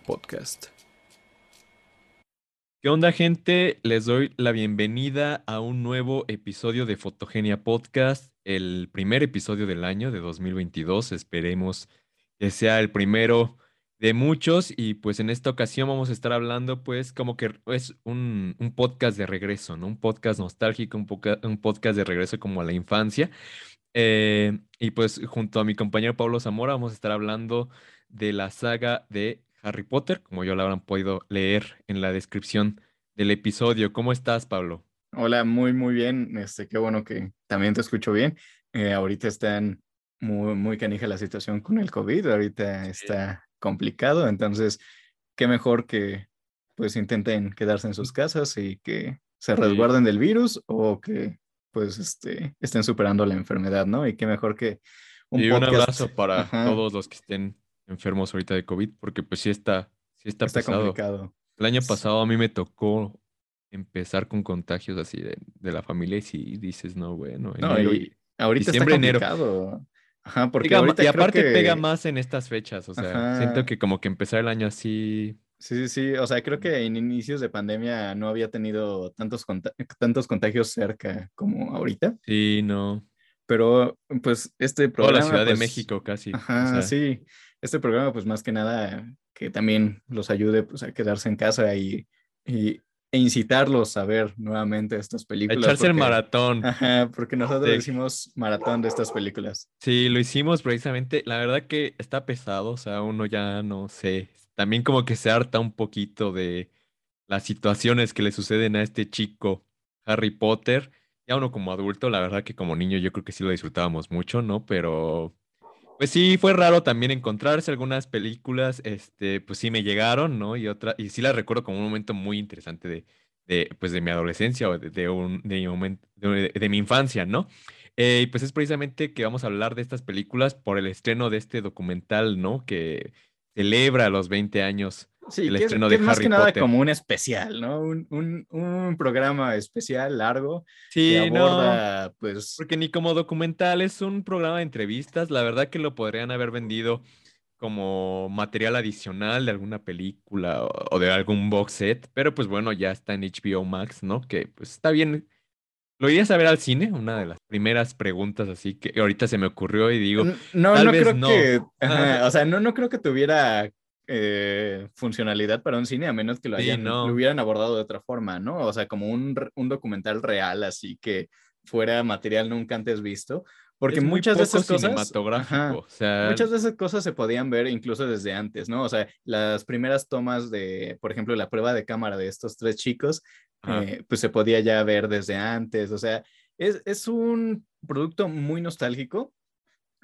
Podcast. ¿Qué onda gente? Les doy la bienvenida a un nuevo episodio de Fotogenia Podcast, el primer episodio del año de 2022. Esperemos que sea el primero de muchos y pues en esta ocasión vamos a estar hablando pues como que es un, podcast de regreso, ¿no? Un podcast nostálgico, un, un podcast de regreso como a la infancia. Eh, y pues junto a mi compañero Pablo Zamora vamos a estar hablando de la saga de Harry Potter, como ya lo habrán podido leer en la descripción del episodio. ¿Cómo estás, Pablo? Hola, muy, muy bien. Este, qué bueno que también te escucho bien. Eh, ahorita están muy, muy canija la situación con el COVID. Ahorita está complicado, entonces, qué mejor que pues intenten quedarse en sus casas y que se resguarden del virus o que pues este, estén superando la enfermedad, ¿no? Y qué mejor que un, y un abrazo para todos los que estén enfermos ahorita de COVID, porque pues sí está, sí está, está complicado. El año pasado a mí me tocó empezar con contagios así de, la familia y si dices, no, bueno, y, ahorita está complicado. Ajá, porque y aparte pega más en estas fechas, o sea, siento que como que empezar el año así... Sí, sí, sí, o sea, creo que en inicios de pandemia no había tenido tantos, tantos contagios cerca como ahorita. Sí, no. Pero pues este programa... Toda la Ciudad de pues, México casi. Ajá, sí este programa, pues más que nada, que también los ayude pues, a quedarse en casa y, y e incitarlos a ver nuevamente estas películas. echarse el maratón. Ajá, porque nosotros hicimos maratón de estas películas. Sí, lo hicimos precisamente. La verdad que está pesado, o sea, uno ya no sé. También como que se harta un poquito de las situaciones que le suceden a este chico Harry Potter. Ya uno como adulto, la verdad que como niño yo creo que sí lo disfrutábamos mucho, ¿no? Pero pues sí, fue raro también encontrarse algunas películas, este, pues sí me llegaron, ¿no? Y otra, y sí las recuerdo como un momento muy interesante de, de pues de mi adolescencia o de, un, de mi momento, de, mi infancia, ¿no? Eh, y pues es precisamente que vamos a hablar de estas películas por el estreno de este documental, ¿no? Que celebra los 20 años Sí, el estreno de más que nada como un especial, ¿no? Un, un, un programa especial largo sí, que aborda, pues... Porque ni como documental, es un programa de entrevistas. La verdad que lo podrían haber vendido como material adicional de alguna película o, de algún box set, pero pues bueno, ya está en HBO Max, ¿no? Que pues está bien. ¿Lo irías a ver al cine? Una de las primeras preguntas así que ahorita se me ocurrió y digo, no, no creo que, o sea, no, no creo que tuviera eh, funcionalidad para un cine a menos que lo, hayan, lo hubieran abordado de otra forma, ¿no? O sea, como un, un, documental real, así que fuera material nunca antes visto. Porque muchas de esas cosas. o sea... Muchas de esas cosas se podían ver incluso desde antes, ¿no? O sea, las primeras tomas de, por ejemplo, la prueba de cámara de estos tres chicos, eh, pues se podía ya ver desde antes. O sea, es, es un producto muy nostálgico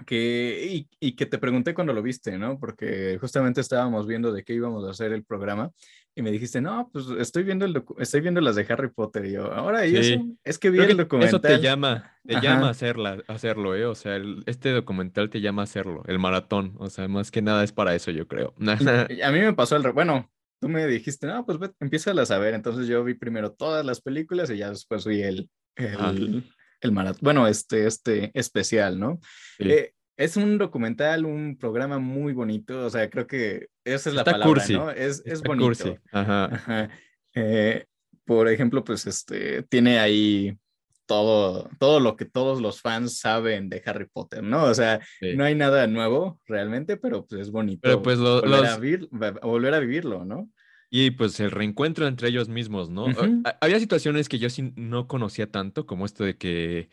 que, y, que te pregunté cuando lo viste, ¿no? Porque justamente estábamos viendo de qué íbamos a hacer el programa y me dijiste, no, pues estoy viendo, el estoy viendo las de Harry Potter y yo, ahora y eso, es que vi el documental. Eso te llama, te llama a hacerla, hacerlo, ¿eh? O sea, este documental te llama a hacerlo, el maratón, o sea, más que nada es para eso, yo creo. a mí me pasó el, bueno, tú me dijiste, no, pues empieza a saber, entonces yo vi primero todas las películas y ya después vi el, el, el maratón, bueno, este, este especial, ¿no? Eh, es un documental, un programa muy bonito, o sea, creo que esa es la palabra, ¿no? Es, es bonito. Ajá. Eh, por ejemplo, pues este, tiene ahí todo, todo lo que todos los fans saben de Harry Potter, ¿no? O sea, no hay nada nuevo realmente, pero pues es bonito pero pues volver, a volver a vivirlo, ¿no? Y pues el reencuentro entre ellos mismos, ¿no? Había situaciones que yo sí no conocía tanto, como esto de que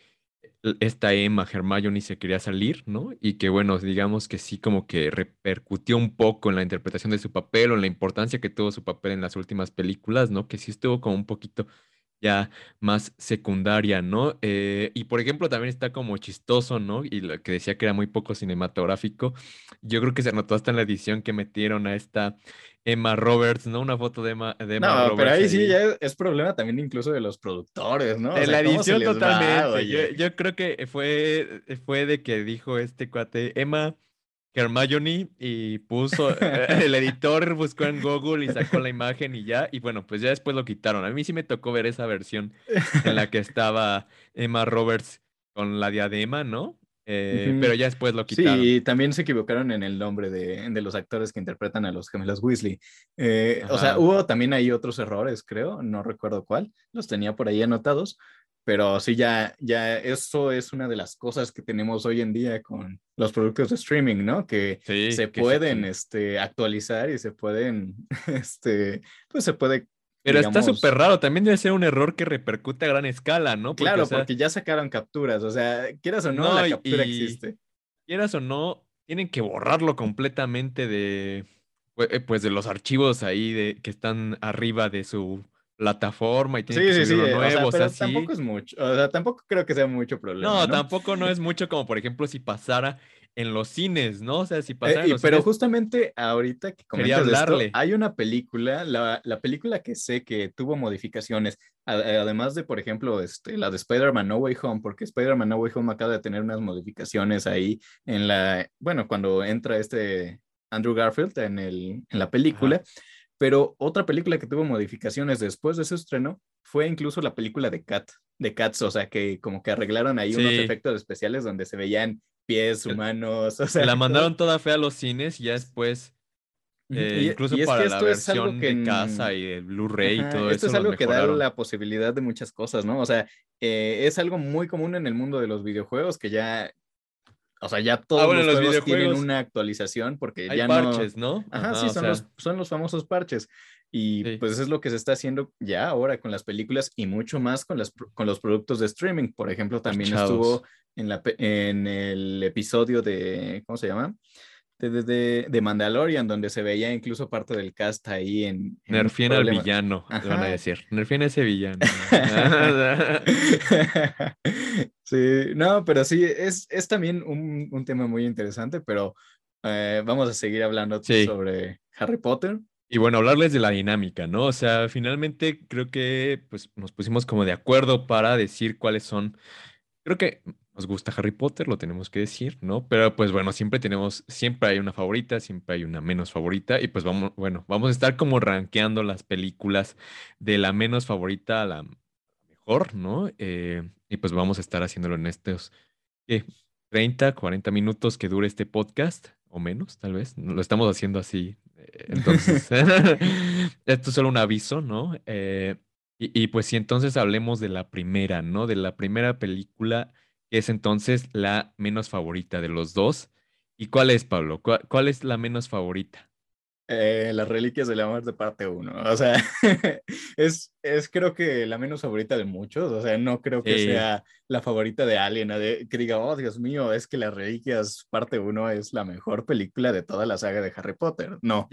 esta Emma Hermione se quería salir, ¿no? Y que bueno, digamos que sí como que repercutió un poco en la interpretación de su papel o en la importancia que tuvo su papel en las últimas películas, ¿no? Que sí estuvo como un poquito ya más secundaria, ¿no? Eh, y por ejemplo, también está como chistoso, ¿no? Y lo que decía que era muy poco cinematográfico. Yo creo que se notó hasta en la edición que metieron a esta Emma Roberts, ¿no? Una foto de Emma, de Emma no, pero ahí, sí ya es, problema también incluso de los productores, ¿no? De la edición totalmente. yo, yo, creo que fue, fue de que dijo este cuate, Emma Hermione y puso, eh, el editor buscó en Google y sacó la imagen y ya, y bueno, pues ya después lo quitaron. A mí sí me tocó ver esa versión en la que estaba Emma Roberts con la diadema, ¿no? Eh, pero ya después lo quitaron. Sí, y también se equivocaron en el nombre de, de los actores que interpretan a los gemelos Weasley. Eh, o sea, hubo también ahí otros errores, creo, no recuerdo cuál, los tenía por ahí anotados, pero sí, ya, ya eso es una de las cosas que tenemos hoy en día con los productos de streaming, ¿no? Que se pueden Este, actualizar y se pueden, este, pues se puede pero está súper raro, también debe ser un error que repercute a gran escala, ¿no? claro, porque ya sacaron capturas, o sea, quieras o no, la captura existe. Quieras o no, tienen que borrarlo completamente de, eh, pues, de los archivos ahí de, que están arriba de su plataforma y tienen que subirlo nuevo. O sea, tampoco es mucho, o sea, tampoco creo que sea mucho problema. No, tampoco no es mucho como, por ejemplo, si pasara en los cines, ¿no? O sea, si pasa eh, Pero justamente ahorita que comentas esto, hay una película, la, la, película que sé que tuvo modificaciones, además de, por ejemplo, este, la de Spider-Man No Way Home, porque Spider-Man No Way Home acaba de tener unas modificaciones ahí en la, bueno, cuando entra este Andrew Garfield en, el, en la película. Pero otra película que tuvo modificaciones después de su estreno fue incluso la película de Cat, de Cats, o sea, que como que arreglaron ahí unos efectos especiales donde se veían pies humanos. O sea, la mandaron toda fea a los cines y ya después. Eh, incluso para la versión de casa y el Blu-ray y todo esto eso. es algo que da la posibilidad de muchas cosas, ¿no? O sea, eh, es algo muy común en el mundo de los videojuegos que ya. O sea, ya todos ah, los, juegos tienen una actualización porque hay ya parches, ¿no? Ajá, sí, son, los, son los famosos parches. Y pues eso es lo que se está haciendo ya ahora con las películas y mucho más con, las, con los productos de streaming. Por ejemplo, también estuvo en, la, en el episodio de, ¿cómo se llama? De, de, de, Mandalorian, donde se veía incluso parte del cast ahí en... en al villano, le van a decir. Nerfien ese villano. sí, no, pero sí, es, es también un, un tema muy interesante, pero eh, vamos a seguir hablando sobre Harry Potter. Y bueno, hablarles de la dinámica, ¿no? O sea, finalmente creo que pues, nos pusimos como de acuerdo para decir cuáles son. Creo que nos gusta Harry Potter, lo tenemos que decir, ¿no? Pero pues bueno, siempre tenemos, siempre hay una favorita, siempre hay una menos favorita y pues vamos, bueno, vamos a estar como rankeando las películas de la menos favorita a la mejor, ¿no? Eh, y pues vamos a estar haciéndolo en estos, ¿qué? 30, 40 minutos que dure este podcast o menos, tal vez. Lo estamos haciendo así. Eh, entonces, esto es solo un aviso, ¿no? Eh, y, pues si entonces hablemos de la primera, ¿no? De la primera película es entonces la menos favorita de los dos. ¿Y cuál es, Pablo? ¿Cuál, es la menos favorita? Eh, las Reliquias de la Muerte parte 1. O sea, es, es creo que la menos favorita de muchos. O sea, no creo que sea la favorita de alguien, de, que diga, oh, Dios mío, es que las Reliquias parte 1 es la mejor película de toda la saga de Harry Potter. No.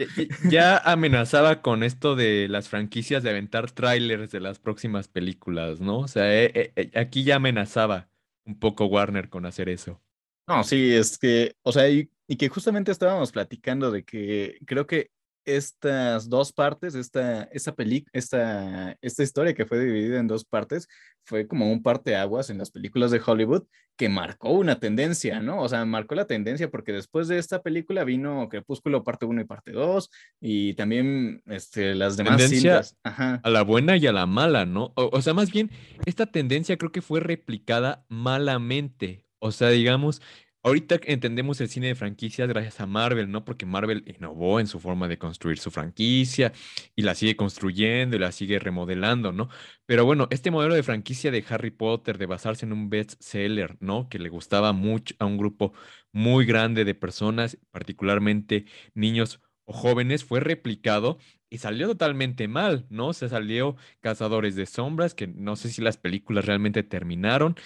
Ya, amenazaba con esto de las franquicias de aventar trailers de las próximas películas, ¿no? O sea, eh, eh, aquí ya amenazaba un poco Warner con hacer eso. No, sí, es que, o sea, y, que justamente estábamos platicando de que creo que estas dos partes, esta, esta, esta, esta historia que fue dividida en dos partes, fue como un parteaguas en las películas de Hollywood que marcó una tendencia, ¿no? O sea, marcó la tendencia porque después de esta película vino Crepúsculo parte 1 y parte 2 y también este, las demás tendencia A la buena y a la mala, ¿no? O, o sea, más bien, esta tendencia creo que fue replicada malamente. O sea, digamos, Ahorita entendemos el cine de franquicias gracias a Marvel, ¿no? Porque Marvel innovó en su forma de construir su franquicia y la sigue construyendo y la sigue remodelando, ¿no? Pero bueno, este modelo de franquicia de Harry Potter, de basarse en un bestseller, ¿no? Que le gustaba mucho a un grupo muy grande de personas, particularmente niños o jóvenes, fue replicado y salió totalmente mal, ¿no? Se salió Cazadores de Sombras, que no sé si las películas realmente terminaron.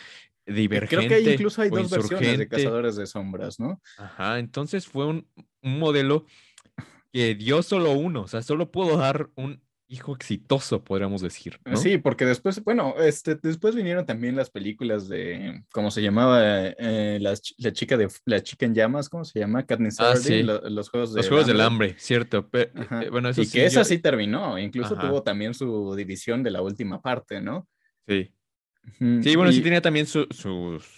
Divergente. Creo que incluso hay dos versiones de Cazadores de Sombras, ¿no? Ajá, entonces fue un, modelo que dio solo uno, o sea, solo pudo dar un hijo exitoso, podríamos decir. ¿no? Sí, porque después, bueno, este, después vinieron también las películas de, ¿cómo se llamaba? Eh, la, chica de la chica en llamas, ¿cómo se llama? Katniss ah, sí. los juegos Los juegos del hambre, cierto. Eh, bueno, eso y que esa sí terminó, incluso tuvo también su división de la última parte, ¿no? Sí. Sí, bueno, sí tenía también sus...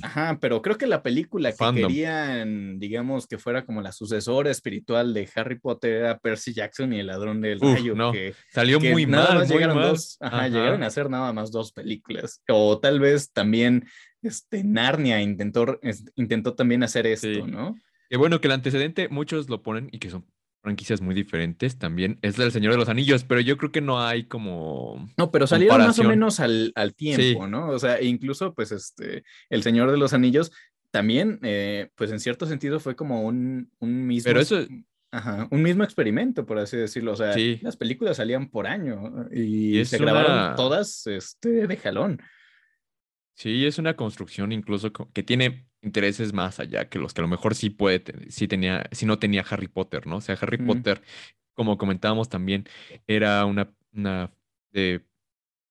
Ajá, pero creo que la película que querían, digamos, que fuera como la sucesora espiritual de Harry Potter era Percy Jackson y el ladrón del rayo. No. Que, Salió muy mal, muy mal. Dos, ajá, llegaron a hacer nada más dos películas. O tal vez también este, Narnia intentó, intentó también hacer esto, ¿no? Que bueno, que el antecedente muchos lo ponen y que son franquicias muy diferentes también. Es del Señor de los Anillos, pero yo creo que no hay como. No, pero salieron más o menos al, al tiempo, ¿no? O sea, incluso, pues, este, El Señor de los Anillos también, eh, pues, en cierto sentido fue como un, un mismo. Pero eso. Ajá, un mismo experimento, por así decirlo. O sea, las películas salían por año y, se grabaron todas este, de jalón. Sí, es una construcción incluso que tiene intereses más allá que los que a lo mejor sí puede, sí tenía, si no tenía Harry Potter, ¿no? O sea, Harry Potter, como comentábamos también, era una, una de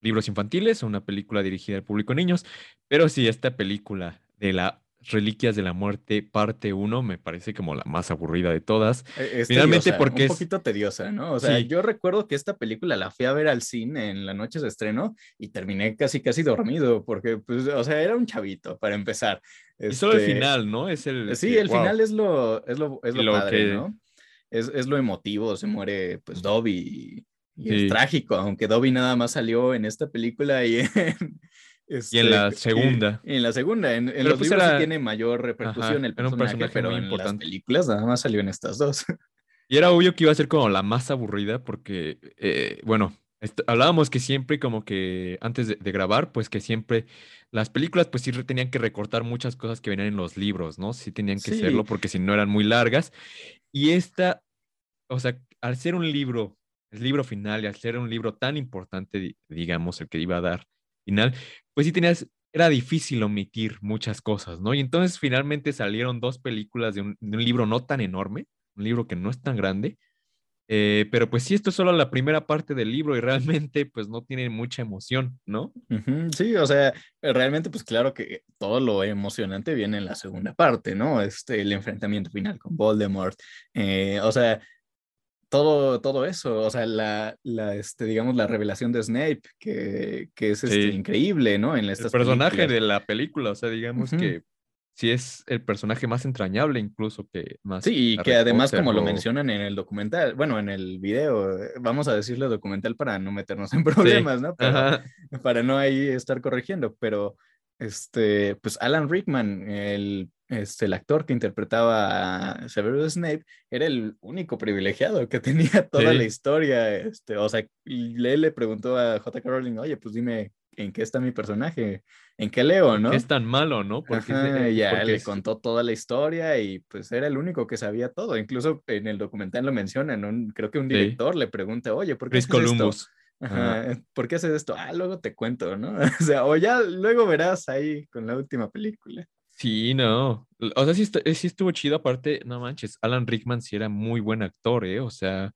libros infantiles, una película dirigida al público niños, pero sí, esta película de la Reliquias de la Muerte, parte 1, me parece como la más aburrida de todas. E, Finalmente porque un poquito tediosa, ¿no? O sea, yo recuerdo que esta película la fui a ver al cine en la noche de estreno y terminé casi casi dormido porque, pues, o sea, era un chavito para empezar. Y solo el este, final, ¿no? Es el... Sí, el final es lo, es lo, es lo, padre, ¿no? Es, es, lo emotivo, se muere pues Dobby y, y es trágico, aunque Dobby nada más salió en esta película y en, y en la este, segunda. en la segunda, en, los pues libros sí tiene mayor repercusión el personaje, pero en las películas nada más salió en estas dos. Y era obvio que iba a ser como la más aburrida porque, eh, bueno, hablábamos que siempre como que antes de, grabar, pues que siempre las películas pues sí tenían que recortar muchas cosas que venían en los libros, ¿no? Sí tenían que serlo porque si no eran muy largas. Y esta, o sea, al ser un libro, el libro final y al ser un libro tan importante, digamos, el que iba a dar final, pues sí tenías, era difícil omitir muchas cosas, ¿no? Y entonces finalmente salieron dos películas de un, libro no tan enorme, un libro que no es tan grande, eh, pero pues sí, esto es solo la primera parte del libro y realmente pues no tiene mucha emoción, ¿no? Sí, o sea, realmente pues claro que todo lo emocionante viene en la segunda parte, ¿no? Este, el enfrentamiento final con Voldemort, eh, o sea, todo, todo eso, o sea, la, la, este, digamos, la revelación de Snape, que, que es este, increíble, ¿no? En estas el personaje de la película, o sea, digamos que sí es el personaje más entrañable incluso que más. Sí, y que además, como lo mencionan en el documental, bueno, en el video, eh, vamos a decirle documental para no meternos en problemas, ¿no? para no ahí estar corrigiendo, pero este, pues Alan Rickman, el este, el actor que interpretaba a Severus Snape era el único privilegiado que tenía toda la historia. Este, o sea, él le preguntó a J.K. Rowling, oye, pues dime en qué está mi personaje, en qué leo, ¿no? es tan malo, no? Porque ya le contó toda la historia y pues era el único que sabía todo. Incluso en el documental lo mencionan, creo que un director le pregunta, oye, ¿por qué haces Columbus. Esto? ¿Por qué haces esto? Ah, luego te cuento, ¿no? o sea, o ya luego verás ahí con la última película. Sí, no. O sea, sí, sí, estuvo chido. Aparte, no manches, Alan Rickman sí era muy buen actor, ¿eh? O sea,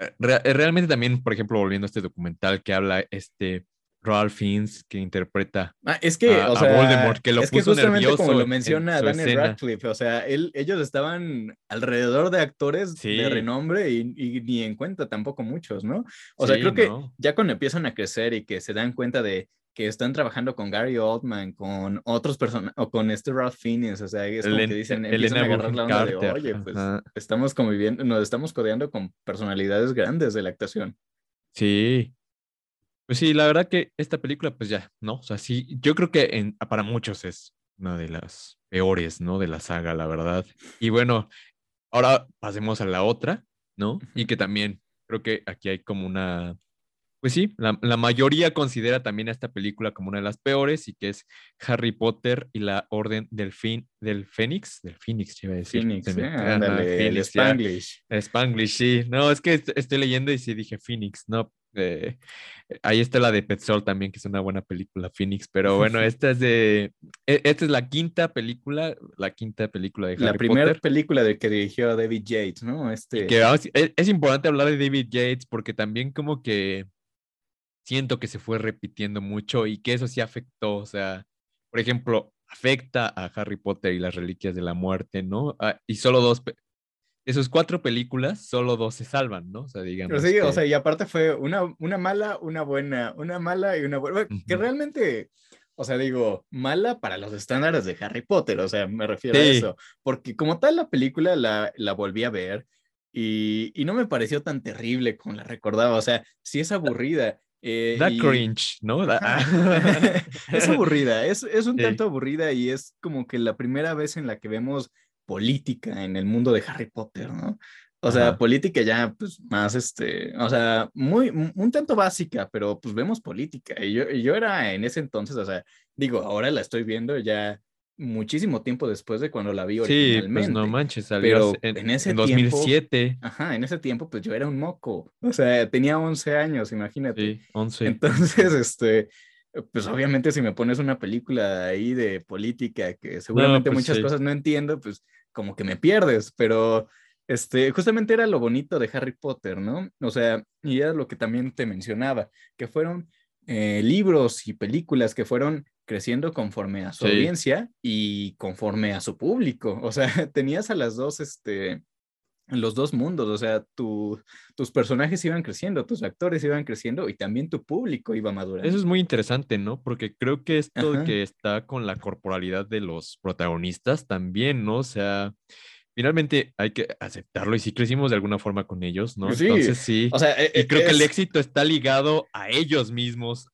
eh, eh, realmente también, por ejemplo, volviendo a este documental que habla este Ralph Fiennes que interpreta ah, es que, a, o sea, Voldemort, que lo es que justamente como lo menciona Daniel Radcliffe, o sea, él, ellos estaban alrededor de actores de renombre y, ni en cuenta tampoco muchos, ¿no? O sea, creo que ya cuando empiezan a crecer y que se dan cuenta de que están trabajando con Gary Oldman, con otros personajes, o con este Ralph Fiennes, o sea, es como que dicen, empiezan a agarrar la onda de, oye, pues estamos conviviendo, nos estamos codeando con personalidades grandes de la actuación. Sí. Pues sí, la verdad que esta película, pues ya, ¿no? O sea, sí, yo creo que en, para muchos es una de las peores, ¿no? De la saga, la verdad. Y bueno, ahora pasemos a la otra, ¿no? Y que también creo que aquí hay como una pues sí, la, mayoría considera también a esta película como una de las peores y que es Harry Potter y la Orden del, fin, del Fénix, del Phoenix, iba a decir. Phoenix, el Spanglish. Spanglish, sí. No, es que estoy leyendo y sí dije Phoenix, no. Eh, ahí está la de Petzol también, que es una buena película, Phoenix, pero bueno, esta es de, e, esta es la quinta película, la quinta película de Harry La primera película de que dirigió David Yates, ¿no? Este... Que, es, es importante hablar de David Yates porque también como que siento que se fue repitiendo mucho y que eso sí afectó, o sea, por ejemplo, afecta a Harry Potter y las Reliquias de la Muerte, ¿no? Ah, y solo dos, de sus cuatro películas, solo dos se salvan, ¿no? O sea, digamos. Pero sí, o sea, y aparte fue una, una mala, una buena, una mala y una buena, que realmente, o sea, digo, mala para los estándares de Harry Potter, o sea, me refiero a eso, porque como tal la película la, la volví a ver y, y, no me pareció tan terrible como la recordaba, o sea, sí es aburrida. Eh, da cringe, ¿no? es aburrida, es, es un tanto aburrida y es como que la primera vez en la que vemos política en el mundo de Harry Potter, ¿no? O sea, política ya, pues, más, este, o sea, muy, un tanto básica, pero pues vemos política. Y yo, yo era en ese entonces, o sea, digo, ahora la estoy viendo ya muchísimo tiempo después de cuando la vi originalmente. Sí, pues no manches, salió pero en, ese 2007. ajá, en ese tiempo, pues yo era un moco. O sea, tenía 11 años, imagínate. Sí, 11. Entonces, este, pues obviamente si me pones una película ahí de política que seguramente pues muchas cosas no entiendo, pues como que me pierdes, pero este, justamente era lo bonito de Harry Potter, ¿no? O sea, y era lo que también te mencionaba, que fueron eh, libros y películas que fueron creciendo conforme a su audiencia y conforme a su público. O sea, tenías a las dos, este, los dos mundos, o sea, tus personajes iban creciendo, tus actores iban creciendo y también tu público iba madurando. Eso es muy interesante, ¿no? Porque creo que esto que está con la corporalidad de los protagonistas también, ¿no? O sea, finalmente hay que aceptarlo y sí crecimos de alguna forma con ellos, ¿no? Entonces sí. O sea, y e, creo que el éxito está ligado a ellos mismos,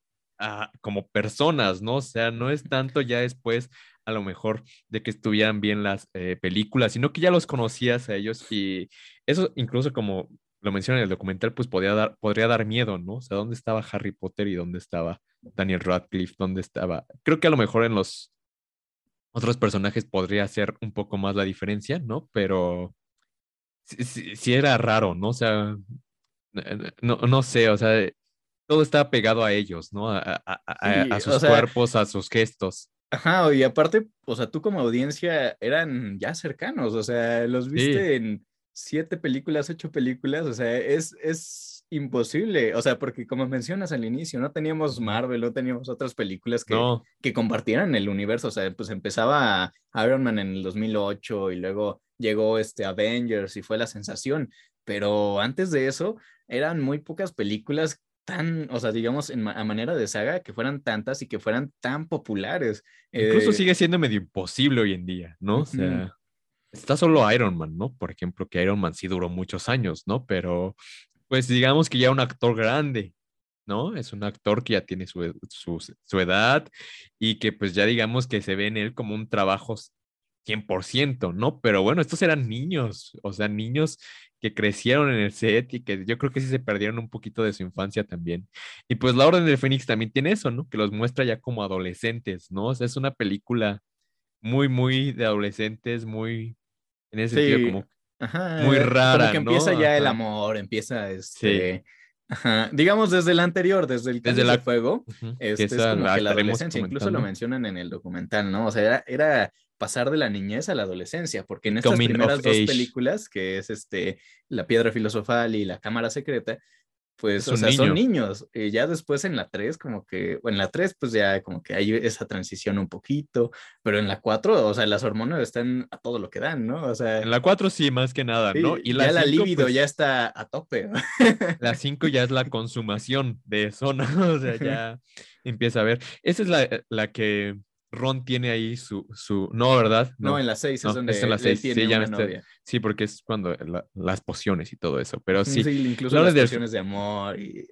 como personas, ¿no? O sea, no es tanto ya después a lo mejor de que estuvieran bien las eh, películas, sino que ya los conocías a ellos y eso incluso como lo menciona en el documental, pues podría dar, podría dar miedo, ¿no? O sea, ¿dónde estaba Harry Potter y dónde estaba Daniel Radcliffe? ¿Dónde estaba? Creo que a lo mejor en los otros personajes podría ser un poco más la diferencia, ¿no? Pero sí, era raro, ¿no? O sea, no, no sé, o sea, todo estaba pegado a ellos, ¿no? A, sus cuerpos, a sus gestos. Ajá, y aparte, o sea, tú como audiencia eran ya cercanos, o sea, los viste en siete películas, ocho películas, o sea, es, es imposible, o sea, porque como mencionas al inicio, no teníamos Marvel, no teníamos otras películas que, que compartieran el universo, o sea, pues empezaba Iron Man en el 2008 y luego llegó este Avengers y fue la sensación, pero antes de eso eran muy pocas películas tan, o sea, digamos, en a manera de saga, que fueran tantas y que fueran tan populares. Incluso eh, sigue siendo medio imposible hoy en día, ¿no? O sea, está solo Iron Man, ¿no? Por ejemplo, que Iron Man sí duró muchos años, ¿no? Pero pues digamos que ya un actor grande, ¿no? Es un actor que ya tiene su, edad y que pues ya digamos que se ve en él como un trabajo 100%, ¿no? Pero bueno, estos eran niños, o sea, niños que crecieron en el set y que yo creo que sí se perdieron un poquito de su infancia también. Y pues La Orden del Fénix también tiene eso, ¿no? Que los muestra ya como adolescentes, ¿no? O sea, es una película muy, muy de adolescentes, muy, en ese sentido, como muy rara. Como que empieza ya el amor, empieza este. Digamos desde el anterior, desde el desde la... fuego, este, es como que la adolescencia, incluso lo mencionan en el documental, ¿no? O sea, era, era pasar de la niñez a la adolescencia, porque en estas primeras dos películas, que es este La Piedra Filosofal y La Cámara Secreta, pues, o sea, son niños. Y ya después en la 3, como que, o en la 3, pues ya como que hay esa transición un poquito, pero en la 4, o sea, las hormonas están a todo lo que dan, ¿no? O sea. En la 4 sí, más que nada, ¿no? Y la ya la libido pues ya está a tope. La 5 ya es la consumación de eso, ¿no? O sea, ya empieza a ver. Esa es la, la que Ron tiene ahí su, su... No, ¿verdad? No, en la 6 es donde es en la seis. Tiene sí, ya sí, porque es cuando las pociones y todo eso, pero sí. Sí, incluso las pociones de amor y...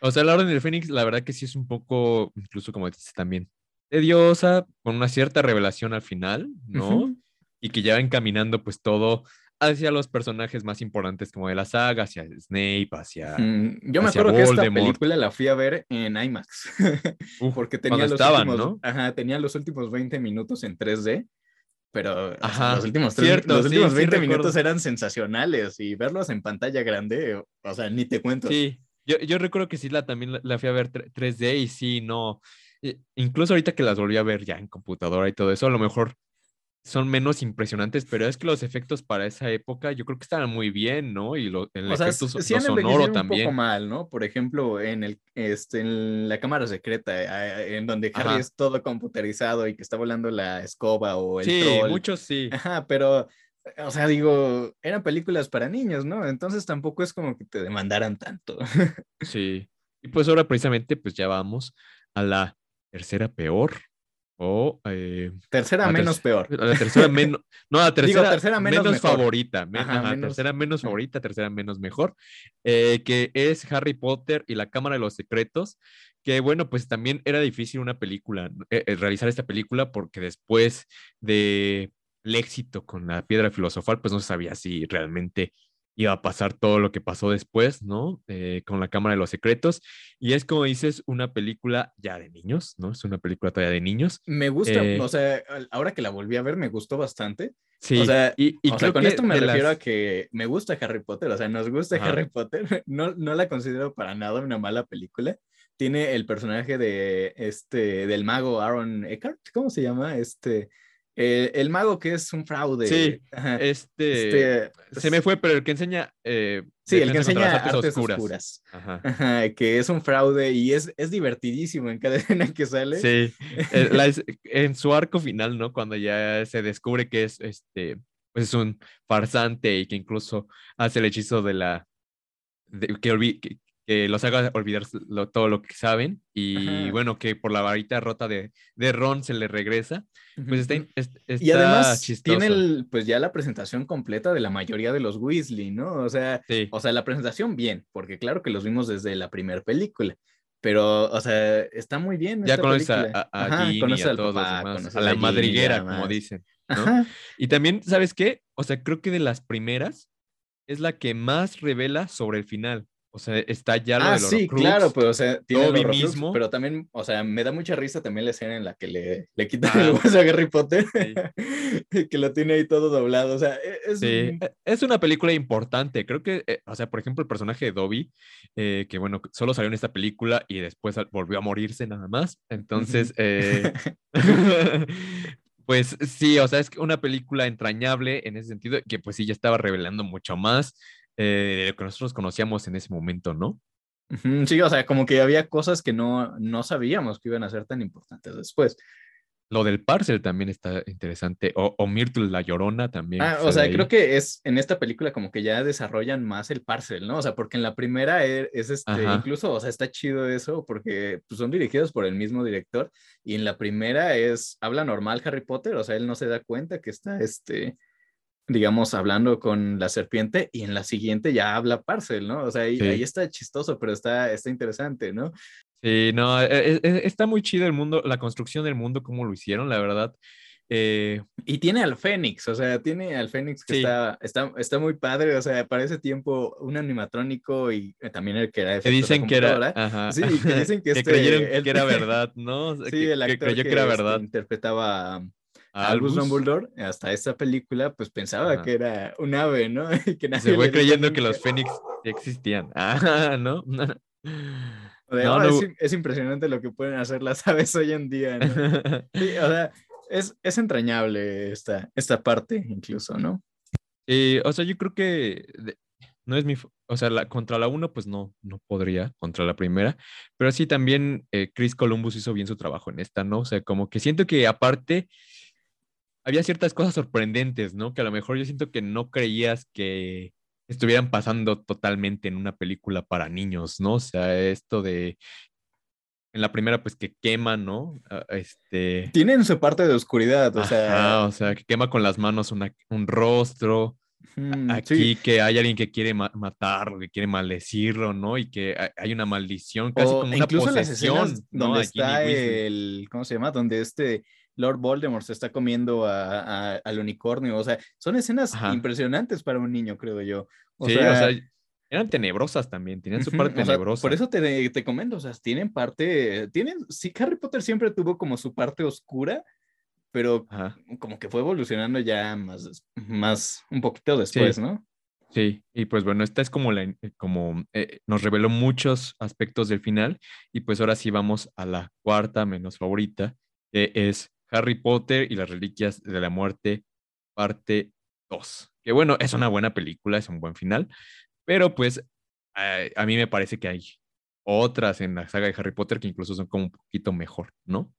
O sea, la Orden del Fénix, la verdad que sí es un poco, incluso como dices también, tediosa, con una cierta revelación al final, ¿no? Y que ya va encaminando pues todo hacia los personajes más importantes como de la saga, hacia Snape, hacia. yo me acuerdo que esta película la fui a ver en IMAX. porque tenía los, últimos, ajá, tenía los últimos 20 minutos en 3D. Pero los últimos, los últimos 20 minutos eran sensacionales y verlos en pantalla grande, o sea, ni te cuento. Sí, yo, yo recuerdo que sí, la, también la, fui a ver 3D y sí, no. Incluso ahorita que las volví a ver ya en computadora y todo eso, a lo mejor son menos impresionantes, pero es que los efectos para esa época yo creo que estaban muy bien, ¿no? Y lo, el o sea, efecto sí sonoro también. Un poco mal, ¿no? Por ejemplo, en el este en la cámara secreta, en donde Harry es todo computerizado y que está volando la escoba o el sí, troll. muchos sí. Ajá, pero o sea, digo, eran películas para niños, ¿no? Entonces tampoco es como que te demandaran tanto. sí. Y pues ahora precisamente pues ya vamos a la tercera peor o... Eh, tercera menos peor. La tercera menos... No, la tercera, tercera menos, favorita. Tercera menos favorita, tercera menos mejor. Eh, que es Harry Potter y la Cámara de los Secretos. Que bueno, pues también era difícil una película, eh, realizar esta película porque después de el éxito con la piedra filosofal, pues no sabía si realmente iba a pasar todo lo que pasó después, ¿no? Eh, con la Cámara de los Secretos. Y es como dices, una película ya de niños, ¿no? Es una película todavía de niños. Me gusta, eh, o sea, ahora que la volví a ver, me gustó bastante. Sí, o sea, y, con esto me refiero a que me gusta Harry Potter, o sea, nos gusta Harry Potter. No, no la considero para nada una mala película. Tiene el personaje de este, del mago Aaron Eckhart, ¿cómo se llama? Este, eh, el mago que es un fraude. Sí, este, este, se me fue, pero el que enseña. Eh, sí, el que enseña artes, oscuras. que es un fraude y es, es divertidísimo en cada escena que sale. Sí, eh, en su arco final, ¿no? Cuando ya se descubre que es este, pues es un farsante y que incluso hace el hechizo de la. que, que los haga olvidar todo lo que saben y bueno, que por la varita rota de, de Ron se le regresa, pues está, Y además tiene el, pues ya la presentación completa de la mayoría de los Weasley, ¿no? O sea, o sea, la presentación bien, porque claro que los vimos desde la primera película, pero, o sea, está muy bien. Ya conoces a, a, y a todos a la madriguera, como dicen. ¿no? Y también, ¿sabes qué? O sea, creo que de las primeras es la que más revela sobre el final. O sea, está ya lo ah, del sí, claro, pues, o sea, tiene el mismo. pero también, o sea, me da mucha risa también la escena en la que le, le quitan el ah. hueso a Harry Potter, que lo tiene ahí todo doblado, o sea, e, es... Sí. E, es una película importante, creo que, eh, o sea, por ejemplo, el personaje de Dobby, eh, que bueno, solo salió en esta película y después volvió a morirse nada más, entonces, eh, pues sí, o sea, es una película entrañable en ese sentido, que pues sí, ya estaba revelando mucho más eh, de lo que nosotros conocíamos en ese momento, ¿no? Sí, o sea, como que había cosas que no, no sabíamos que iban a ser tan importantes después. Lo del parcel también está interesante. O, o Myrtle la Llorona también. Ah, o sea, creo que es en esta película como que ya desarrollan más el parcel, ¿no? O sea, porque en la primera e, es, este, incluso, o sea, está chido eso porque pues, son dirigidos por el mismo director y en la primera es, habla normal Harry Potter, o sea, él no se da cuenta que está, este, digamos, hablando con la serpiente y en la siguiente ya habla Parcel, ¿no? O sea, ahí, está chistoso, pero está, está interesante, ¿no? Sí, no, e, e, e, está muy chido el mundo, la construcción del mundo, cómo lo hicieron, la verdad. Eh, y tiene al Fénix, o sea, tiene al Fénix que está, está, está, muy padre, o sea, para ese tiempo un animatrónico y eh, también el que era... Que dicen que era... Sí, que dicen que, este, creyeron que era verdad, ¿no? Sí, el actor que creyó que, era este, verdad. Albus Dumbledore, hasta esta película, pues pensaba que era un ave, ¿no? que Se fue creyendo que los Fénix existían. Ah, ¿no? no, Es, impresionante lo que pueden hacer las aves hoy en día, ¿no? Sí, o sea, es, es entrañable esta, esta parte incluso, ¿no? Eh, o sea, yo creo que no es mi, o sea, la, contra la 1 pues no, no podría, contra la primera, pero sí también eh, Chris Columbus hizo bien su trabajo en esta, ¿no? O sea, como que siento que aparte había ciertas cosas sorprendentes, ¿no? Que a lo mejor yo siento que no creías que estuvieran pasando totalmente en una película para niños, ¿no? O sea, esto de en la primera, pues que quema, ¿no? Ah, este. Tienen su parte de oscuridad, o sea. o sea, que quema con las manos un rostro. Aquí que hay alguien que quiere matarlo, que quiere maldecirlo, ¿no? Y que hay una maldición, casi como una posesión, ¿no? Donde está el, ¿cómo se llama? Donde este Lord Voldemort se está comiendo al unicornio. O sea, son escenas impresionantes para un niño, creo yo. O sí, o sea, eran tenebrosas también, tenían su parte tenebrosa. por eso te, te comento, o sea, tienen parte, tienen, sí, Harry Potter siempre tuvo como su parte oscura, pero como que fue evolucionando ya más, más un poquito después, ¿no? Sí, y pues bueno, esta es como, la, como eh, nos reveló muchos aspectos del final, y pues ahora sí vamos a la cuarta menos favorita, que es Harry Potter y las Reliquias de la Muerte, parte 2. Que bueno, es una buena película, es un buen final, pero pues a, mí me parece que hay otras en la saga de Harry Potter que incluso son como un poquito mejor, ¿no?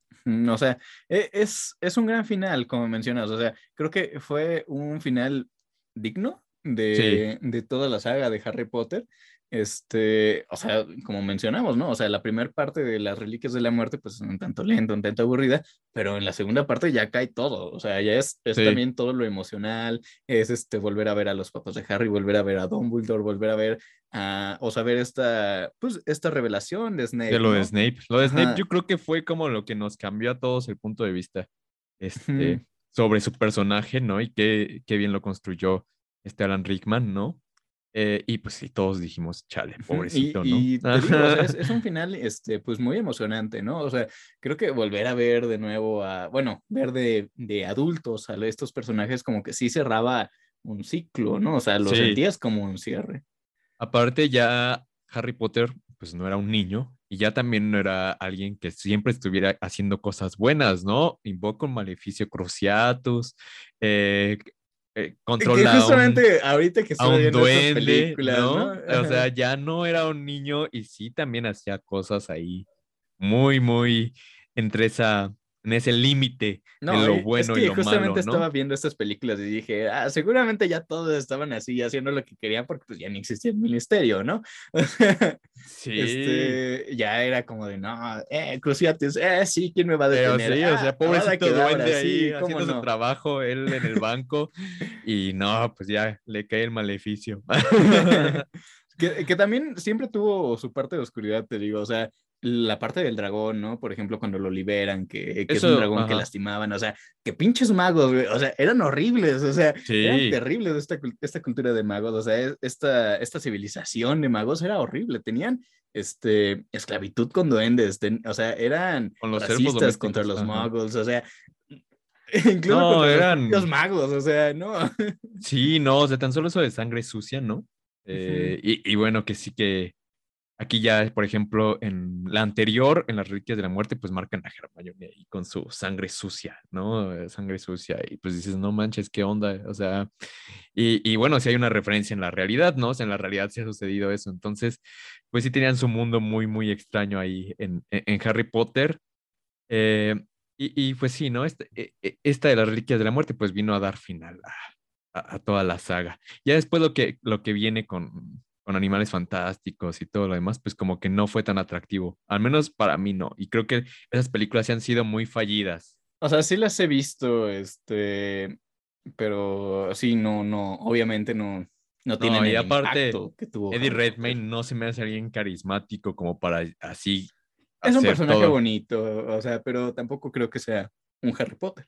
O sea, e, es, es un gran final, como mencionas. O sea, creo que fue un final digno de, de toda la saga de Harry Potter. Este, o sea, como mencionamos, ¿no? O sea, la primera parte de las reliquias de la muerte, pues un tanto lento, un tanto aburrida, pero en la segunda parte ya cae todo, o sea, ya es, es también todo lo emocional, es este, volver a ver a los papás de Harry, volver a ver a Dumbledore, volver a ver a, o saber esta, pues, esta revelación de Snape. De lo de Snape. Lo de Snape yo creo que fue como lo que nos cambió a todos el punto de vista este, sobre su personaje, ¿no? Y qué, qué bien lo construyó este Alan Rickman, ¿no? Eh, y pues sí, todos dijimos, chale, pobrecito, ¿no? Y es, un final, este, pues muy emocionante, ¿no? O sea, creo que volver a ver de nuevo a, bueno, ver de, de adultos a estos personajes como que sí cerraba un ciclo, ¿no? O sea, lo sentías como un cierre. Aparte ya Harry Potter, pues no era un niño y ya también no era alguien que siempre estuviera haciendo cosas buenas, ¿no? Invoca un maleficio cruciatus, eh, eh, controla justamente ahorita que a un duende, ¿no? O sea, ya no era un niño y sí también hacía cosas ahí muy, muy entre esa en ese límite de lo bueno es que y lo justamente estaba viendo estas películas y dije, ah, seguramente ya todos estaban así haciendo lo que querían porque pues ya ni existía el ministerio, ¿no? sí. Este, ya era como de, no, eh, Cruciates, eh, sí, ¿quién me va a detener? sí, o sea, ah, pobrecito duende ahí haciendo su trabajo, él en el banco y no, pues ya le cae el maleficio. que, que también siempre tuvo su parte de oscuridad, te digo, o sea, la parte del dragón, ¿no? Por ejemplo, cuando lo liberan, que, es un dragón que lastimaban, o sea, que pinches magos, o sea, eran horribles, o sea, eran terribles esta, esta cultura de magos, o sea, esta, esta civilización de magos era horrible, tenían este, esclavitud con duendes, o sea, eran con los racistas contra los magos, o sea, incluso no, eran... los magos, o sea, no. Sí, no, o sea, tan solo eso de sangre sucia, ¿no? Eh, y, y bueno, que sí que Aquí ya, por ejemplo, en la anterior, en las reliquias de la muerte, pues marcan a Hermione ahí con su sangre sucia, ¿no? Eh, sangre sucia. Y pues dices, no manches, ¿qué onda? O sea, y, bueno, si hay una referencia en la realidad, ¿no? O en la realidad sí ha sucedido eso. Entonces, pues sí tenían su mundo muy, muy extraño ahí en, Harry Potter. Eh, y, pues sí, ¿no? Este, e, e, esta, de las reliquias de la muerte, pues vino a dar final a, a toda la saga. Ya después lo que, lo que viene con, con animales fantásticos y todo lo demás, pues como que no fue tan atractivo. Al menos para mí no. Y creo que esas películas se han sido muy fallidas. O sea, sí las he visto, este, pero sí, no, no, obviamente no, no tiene y aparte, que tuvo. Eddie Redmayne no se me hace alguien carismático como para así. Es un personaje bonito, o sea, pero tampoco creo que sea un Harry Potter.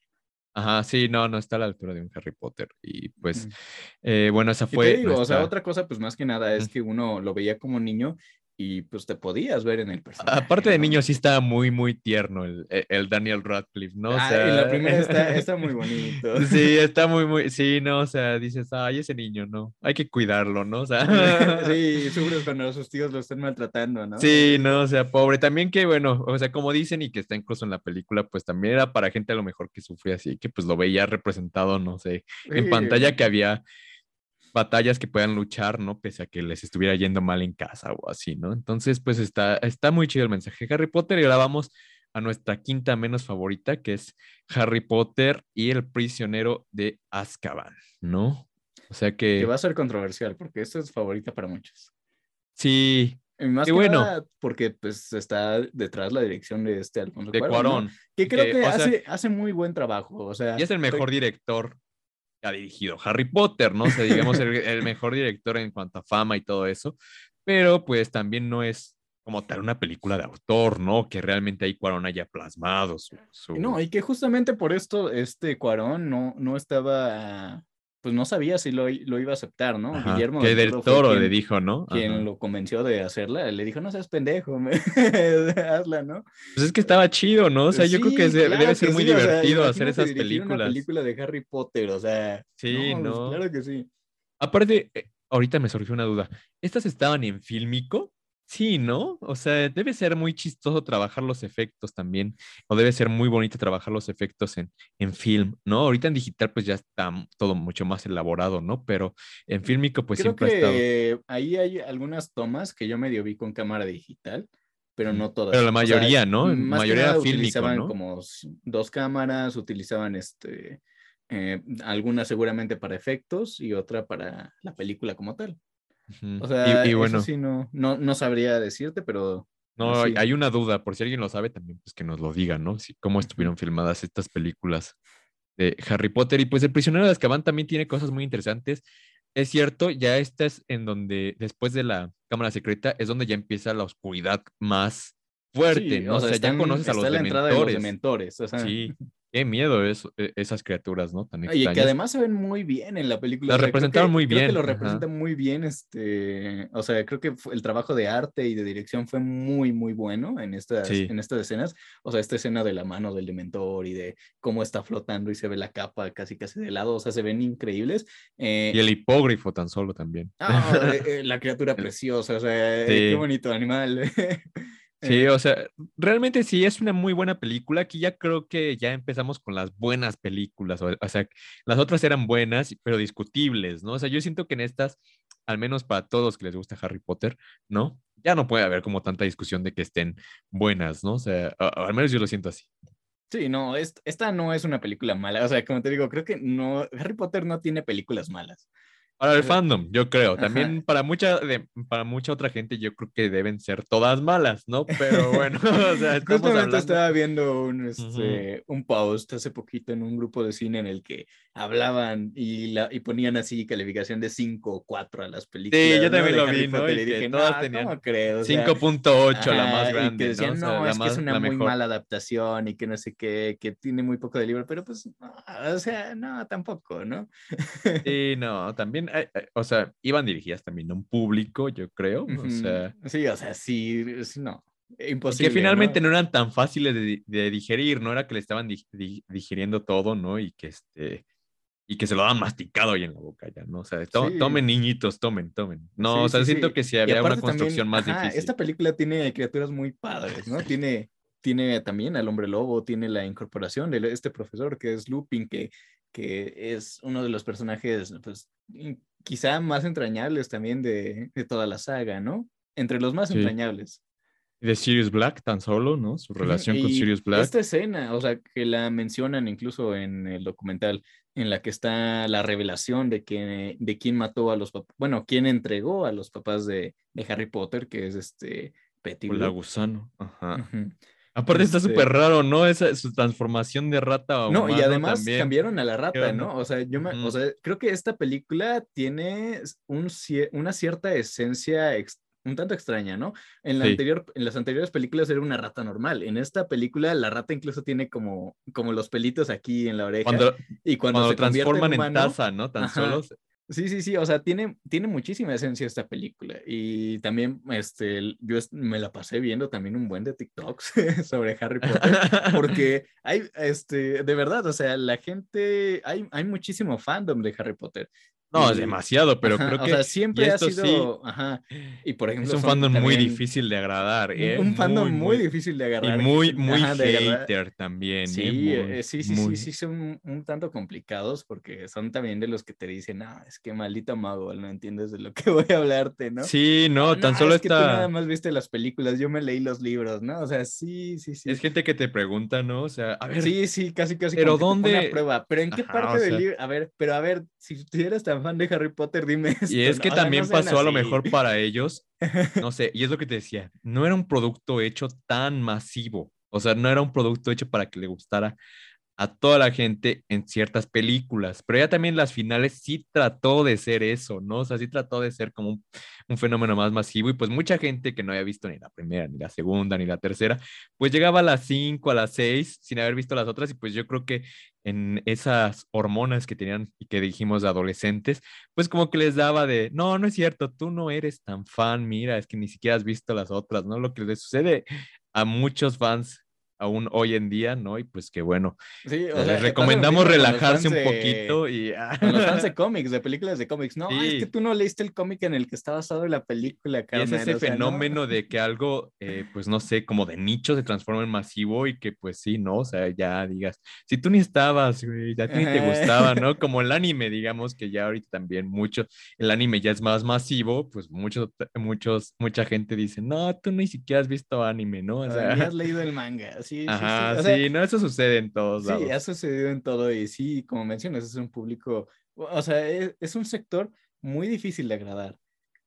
Ajá, sí, no, no está a la altura de un Harry Potter. Y pues, eh, bueno, esa fue. digo, o sea, otra cosa, pues más que nada es que uno lo veía como niño y pues te podías ver en el personaje. Aparte de niño, sí está muy, muy tierno el, e, el Daniel Radcliffe, ¿no? O sea... la primera está, está, muy bonito. Sí, está muy, muy, sí, no, o sea, dices, ay, ese niño, no, hay que cuidarlo, ¿no? O sea... Sí, sufres cuando sus tíos lo están maltratando, ¿no? Sí, no, o sea, pobre. También que, bueno, o sea, como dicen y que está incluso en la película, pues también era para gente a lo mejor que sufría así, que pues lo veía representado, no sé, en pantalla que había batallas que puedan luchar, ¿no? Pese a que les estuviera yendo mal en casa o así, ¿no? Entonces, pues está, está muy chido el mensaje de Harry Potter y ahora vamos a nuestra quinta menos favorita, que es Harry Potter y el prisionero de Azkaban, ¿no? O sea que... Que va a ser controversial, porque esta es favorita para muchos. Sí. más que bueno. porque pues está detrás la dirección de este Alfonso de Cuarón. Que creo que, hace, hace muy buen trabajo, o sea... Y es el mejor director ha dirigido Harry Potter, ¿no? O sea, digamos, el, mejor director en cuanto a fama y todo eso, pero pues también no es como tal una película de autor, ¿no? Que realmente ahí Cuarón haya plasmado su, No, y que justamente por esto este Cuarón no, no estaba pues no sabía si lo, lo iba a aceptar, ¿no? Guillermo que del Toro, le dijo, ¿no? Quien lo convenció de hacerla, le dijo, no seas pendejo, hazla, ¿no? Pues es que estaba chido, ¿no? O sea, yo creo que debe ser muy divertido hacer esas películas. Una película de Harry Potter, o sea. Sí, no. Pues claro que sí. Aparte, eh, ahorita me surgió una duda. ¿Estas estaban en Fílmico? Sí, ¿no? O sea, debe ser muy chistoso trabajar los efectos también, o debe ser muy bonito trabajar los efectos en, en film, ¿no? Ahorita en digital pues ya está todo mucho más elaborado, ¿no? Pero en fílmico pues siempre ha estado... ahí hay algunas tomas que yo medio vi con cámara digital, pero no todas. Pero la mayoría, ¿no? La mayoría fílmico, utilizaban como dos cámaras, utilizaban este, eh, alguna seguramente para efectos y otra para la película como tal. O sea, y, bueno, eso sí no, no, no sabría decirte, pero no, hay una duda, por si alguien lo sabe también, pues que nos lo diga, ¿no? Si, cómo estuvieron filmadas estas películas de Harry Potter. Y pues El prisionero de Azkaban también tiene cosas muy interesantes. Es cierto, ya esta es en donde, después de la cámara secreta, es donde ya empieza la oscuridad más fuerte, ¿no? O sea, ya conoces a los, la entrada de los dementores. O sea. Sí, Qué miedo es, e, esas criaturas, ¿no? Tan extrañas. Y que además se ven muy bien en la película. Lo representaron muy bien. Creo que lo representan muy bien. Este, o sea, creo que el trabajo de arte y de dirección fue muy, muy bueno en estas, en estas escenas. O sea, esta escena de la mano del dementor y de cómo está flotando y se ve la capa casi casi de lado. O sea, se ven increíbles. Eh, y el hipógrafo tan solo también. Ah, eh, eh, la criatura preciosa. O sea, qué bonito animal. Sí, o sea, realmente sí es una muy buena película. Aquí ya creo que ya empezamos con las buenas películas. O, sea, las otras eran buenas, pero discutibles, ¿no? O sea, yo siento que en estas, al menos para todos que les gusta Harry Potter, ¿no? Ya no puede haber como tanta discusión de que estén buenas, ¿no? O sea, al menos yo lo siento así. Sí, no, esta no es una película mala. O sea, como te digo, creo que no, Harry Potter no tiene películas malas. Para el fandom, yo creo. También para mucha, de, para mucha otra gente, yo creo que deben ser todas malas, ¿no? Pero bueno, o sea, Justamente estaba viendo un, este, un post hace poquito en un grupo de cine en el que hablaban y, la, y ponían así calificación de 5 o 4 a las películas. Sí, yo también lo vi, ¿no? Y dije, todas tenían 5.8, la más grande. Y que decían, no, es que es una muy mala adaptación y que no sé qué, que tiene muy poco de libro, pero pues, o sea, no, tampoco, ¿no? Sí, no, también o sea, iban dirigidas también a un público, yo creo. O sea, sí, o sea, sí, no. Imposible. Que finalmente ¿no? eran tan fáciles de, digerir, no era que le estaban digiriendo todo, ¿no? Y que este y que se lo dan masticado ahí en la boca ya, ¿no? O sea, tomen niñitos, tomen, tomen. No, o sea, siento que si había una construcción más difícil. Esta película tiene criaturas muy padres, ¿no? tiene, tiene también al hombre lobo, tiene la incorporación de este profesor que es Lupin, que, que es uno de los personajes, pues, quizá más entrañables también de, toda la saga, ¿no? Entre los más entrañables. De Sirius Black tan solo, ¿no? Su relación con Sirius Black. Esta escena, o sea, que la mencionan incluso en el documental, en la que está la revelación de, que, de quién mató a los papás, bueno, quién entregó a los papás de, Harry Potter, que es este Pettigrew. La gusano, ajá. Aparte está súper este raro, ¿no? Esa su transformación de rata a No, y además cambiaron a la rata, ¿no? O sea, yo me, o sea, creo que esta película tiene un, una cierta esencia un tanto extraña, ¿no? En, la anterior, en las anteriores películas era una rata normal. En esta película la rata incluso tiene como, como los pelitos aquí en la oreja. y cuando, se transforman en, taza, ¿no? Tan solo Sí, sí, sí, o sea, tiene, tiene muchísima esencia esta película y también este, yo me la pasé viendo también un buen de TikToks sobre Harry Potter porque hay, este, de verdad, o sea, la gente, hay, hay muchísimo fandom de Harry Potter no, es demasiado, pero creo que. O sea, siempre ha sido. ajá. Y por ejemplo. Es un fandom muy difícil de agradar. ¿eh? Un fandom muy, difícil de agarrar. Y muy, muy hater también. Sí, ¿eh? Eh, sí, sí, sí, sí, son un, tanto complicados porque son también de los que te dicen, ah, es que maldito mago, no entiendes de lo que voy a hablarte, ¿no? Sí, no, tan solo es está. Que tú nada más viste las películas, yo me leí los libros, ¿no? O sea, sí, sí, sí. Es gente que te pregunta, ¿no? O sea, a ver. Sí, sí, casi, casi. Pero ¿dónde? prueba. Pero ¿en qué parte del libro? A ver, pero a ver, si tú eres tan fan de Harry Potter, dime esto. Y es que también pasó a lo mejor para ellos, no sé, y es lo que te decía, no era un producto hecho tan masivo, o sea, no era un producto hecho para que le gustara a toda la gente en ciertas películas, pero ya también las finales sí trató de ser eso, ¿no? O sea, sí trató de ser como un, fenómeno más masivo y pues mucha gente que no había visto ni la primera, ni la segunda, ni la tercera, pues llegaba a las cinco, a las seis, sin haber visto las otras y pues yo creo que en esas hormonas que tenían y que dijimos de adolescentes, pues como que les daba de, no, no es cierto, tú no eres tan fan, mira, es que ni siquiera has visto las otras, ¿no? Lo que le sucede a muchos fans aún hoy en día, ¿no? Y pues que bueno, les recomendamos relajarse un poquito y... Con los fans de cómics, de películas de cómics, no, es que tú no leíste el cómic en el que está basado la película, Y es ese fenómeno de que algo, eh, pues no sé, como de nicho se transforma en masivo y que pues sí, ¿no? O sea, ya digas, si tú ni estabas, güey, ya ni te gustaba, ¿no? Como el anime, digamos, que ya ahorita también mucho, el anime ya es más masivo, pues muchos, muchos, mucha gente dice, no, tú ni siquiera has visto anime, ¿no? O sea, has leído el manga, sí, Ajá, sí, no, eso sucede en todos lados. Sí, ha sucedido en todo y sí, como mencionas, es un público, o sea, es, es un sector muy difícil de agradar.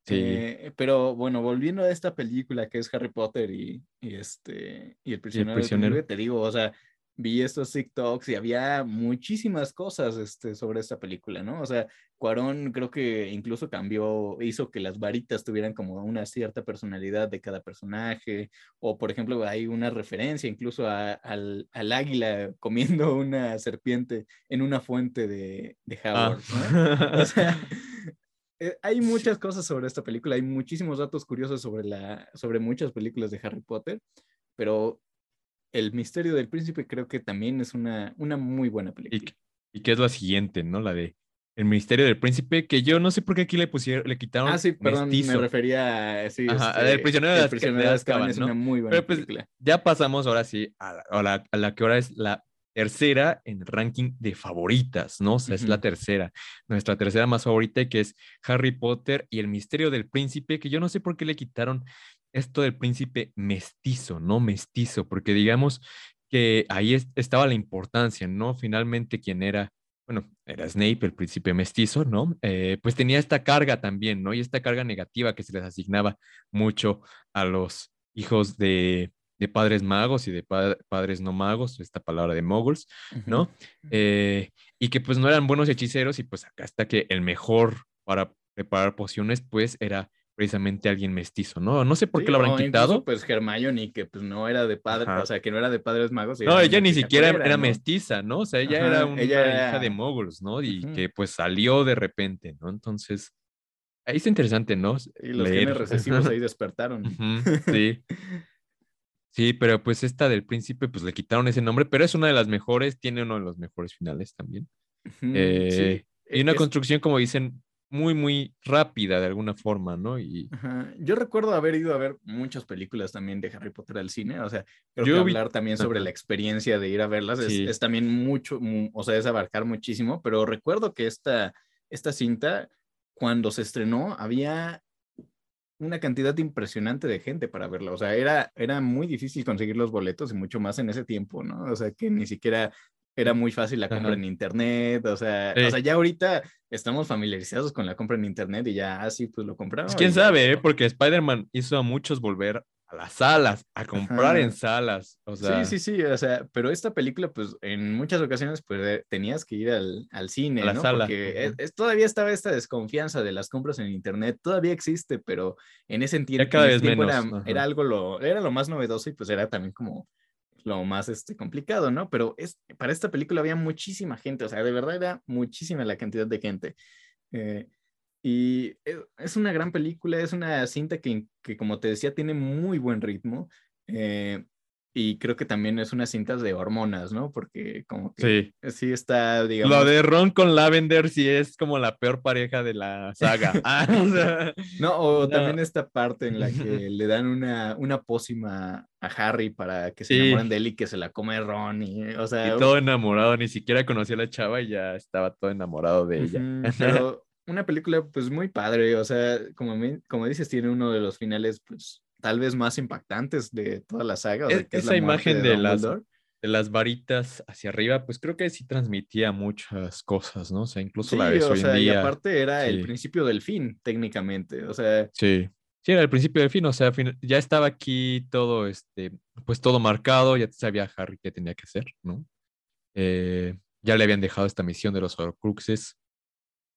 Sí. Eh, pero bueno, volviendo a esta película que es Harry Potter y, este, y el prisionero, el prisionero. te digo, o sea, vi estos TikToks y había muchísimas cosas este, sobre esta película, ¿no? O sea, Cuarón creo que incluso cambió, hizo que las varitas tuvieran como una cierta personalidad de cada personaje, o por ejemplo hay una referencia incluso al, al, águila comiendo una serpiente en una fuente de, de ah. Howard, ¿no? O sea, eh, hay muchas cosas sobre esta película, hay muchísimos datos curiosos sobre, la, sobre muchas películas de Harry Potter, pero el misterio del príncipe creo que también es una, una muy buena película. Y, que es la siguiente, ¿no? La de El misterio del príncipe, que yo no sé por qué aquí le pusieron, le quitaron. Ah, sí, perdón, me refería a. Sí, este, el prisionero de, el es una muy buena pues, película. Ya pasamos ahora sí a la, a la, que ahora es la tercera en el ranking de favoritas, ¿no? O sea, es la tercera, nuestra tercera más favorita, que es Harry Potter y el misterio del príncipe, que yo no sé por qué le quitaron esto del príncipe mestizo, ¿no? Mestizo, porque digamos que ahí estaba la importancia, ¿no? Finalmente quien era, bueno, era Snape, el príncipe mestizo, ¿no? Eh, pues tenía esta carga también, ¿no? Y esta carga negativa que se les asignaba mucho a los hijos de, padres magos y de padres no magos, esta palabra de moguls, ¿no? Eh, y que pues no eran buenos hechiceros y pues acá está que el mejor para preparar pociones pues era precisamente alguien mestizo, ¿no? No sé por qué lo habrán quitado. pues Hermione, que pues no era de padre, o sea, que no era de padres magos. No, ella ni siquiera era, mestiza, ¿no? O sea, ella era una hija de moguls, ¿no? Y que pues salió de repente, ¿no? Entonces, ahí es interesante, ¿no? Y los genes recesivos ahí despertaron. sí. Sí, pero pues esta del príncipe, pues le quitaron ese nombre, pero es una de las mejores, tiene uno de los mejores finales también. Eh, y una construcción, como dicen, muy, muy rápida de alguna forma, ¿no? Y... Yo recuerdo haber ido a ver muchas películas también de Harry Potter al cine, o sea, creo que hablar también sobre la experiencia de ir a verlas es, también mucho, o sea, es abarcar muchísimo, pero recuerdo que esta, esta cinta, cuando se estrenó, había una cantidad impresionante de gente para verla. O sea, era, era muy difícil conseguir los boletos y mucho más en ese tiempo, ¿no? O sea, que ni siquiera era muy fácil la compra en internet, o sea, o sea, ya ahorita estamos familiarizados con la compra en internet y ya así pues lo compramos. Pues, quién sabe, ¿eh? porque Spider-Man hizo a muchos volver a las salas, a comprar en salas, o sea. Sí, sí, sí, o sea, pero esta película pues en muchas ocasiones pues eh, tenías que ir al, al cine, la ¿no? Sala. Porque es, todavía estaba esta desconfianza de las compras en internet, todavía existe, pero en ese, tiempo, cada vez menos. Era, era, algo lo, era lo más novedoso y pues era también como lo más este, complicado, ¿no? Pero es, para esta película había muchísima gente, o sea, de verdad era muchísima la cantidad de gente. Eh, y e, es una gran película, es una cinta que, que como te decía, tiene muy buen ritmo. Eh, y creo que también es una cinta de hormonas, ¿no? Porque como que sí, sí está, digamos... Lo de Ron con Lavender sí es como la peor pareja de la saga. Ah, no, o también esta parte en la que le dan una, una pócima a Harry para que se enamoren de él y que se la come Ron y, o sea... Y todo enamorado, ni siquiera conocía a la chava y ya estaba todo enamorado de ella. pero una película pues muy padre, o sea, como, como dices, tiene uno de los finales pues tal vez más impactantes de toda la saga. esa imagen de, las, de las varitas hacia arriba, pues creo que sí transmitía muchas cosas, ¿no? O sea, incluso la ves o sea, Y aparte era el principio del fin, técnicamente. O sea. Sí. Sí, era el principio del fin, o sea, ya estaba aquí todo, este, pues todo marcado, ya sabía Harry qué tenía que hacer, ¿no? Eh, ya le habían dejado esta misión de los Horcruxes.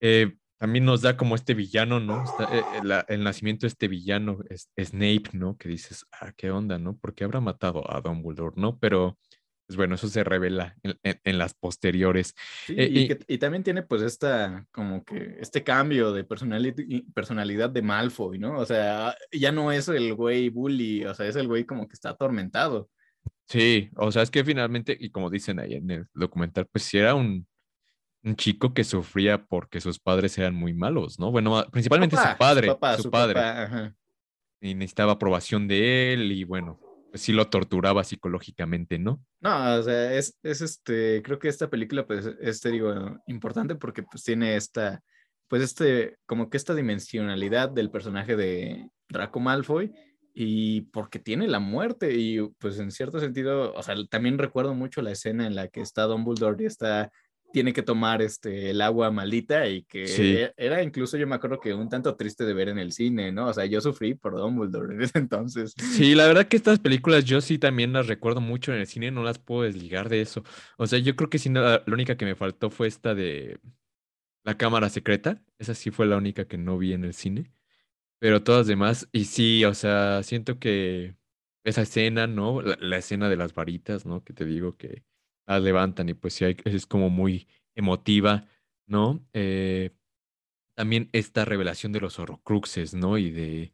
Eh, también nos da como este villano, ¿no? Eh, eh, el, nacimiento de este villano, es, Snape, ¿no? Que dices, ah, qué onda, ¿no? Porque habrá matado a Dumbledore, ¿no? Pero, pues bueno, eso se revela en, las posteriores. Eh, y, también tiene pues esta, como que, este cambio de personalidad de Malfoy, ¿no? O sea, ya no es el güey bully, o sea, es el güey como que está atormentado. Sí, o sea, es que finalmente, y como dicen ahí en el documental, pues si era un un chico que sufría porque sus padres eran muy malos, ¿no? Bueno, principalmente su padre, su, padre. y necesitaba aprobación de él y bueno, pues sí lo torturaba psicológicamente, ¿no? No, o sea, es, es este, creo que esta película pues es, te digo, importante porque pues tiene esta, pues este, como que esta dimensionalidad del personaje de Draco Malfoy y porque tiene la muerte y pues en cierto sentido, o sea, también recuerdo mucho la escena en la que está Dumbledore y está tiene que tomar este, el agua maldita y que era incluso, yo me acuerdo que un tanto triste de ver en el cine, ¿no? O sea, yo sufrí por Dumbledore en ese entonces. Sí, la verdad que estas películas yo sí también las recuerdo mucho en el cine, no las puedo desligar de eso. O sea, yo creo que sí, la, la única que me faltó fue esta de La Cámara Secreta, esa sí fue la única que no vi en el cine, pero todas demás, y sí, o sea, siento que esa escena, ¿no? La, la escena de las varitas, ¿no? Que te digo que la levantan y pues sí, es como muy emotiva, ¿no? Eh, también esta revelación de los horrocruxes, ¿no? Y de,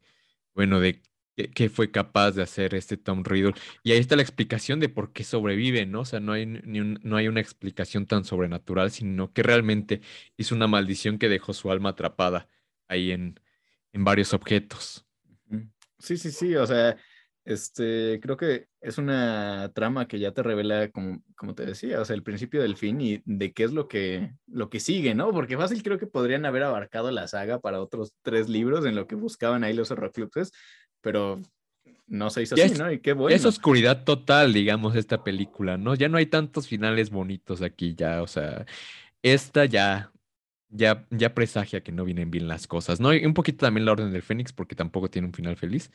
bueno, de qué, fue capaz de hacer este Tom Riddle. Y ahí está la explicación de por qué sobrevive, ¿no? O sea, no hay, no hay una explicación tan sobrenatural, sino que realmente hizo una maldición que dejó su alma atrapada ahí en, en varios objetos. Sí, sí, sí, o sea, este, creo que es una trama que ya te revela, como, como te decía, o sea, el principio del fin y de qué es lo que, lo que sigue, ¿no? Porque fácil creo que podrían haber abarcado la saga para otros tres libros en lo que buscaban ahí los horrocluxes, pero no se hizo así, ¿no? Y qué bueno. Es oscuridad total, digamos, esta película, ¿no? Ya no hay tantos finales bonitos aquí, ya, o sea, esta ya, ya, ya presagia que no vienen bien las cosas, ¿no? Y un poquito también la Orden del Fénix, porque tampoco tiene un final feliz.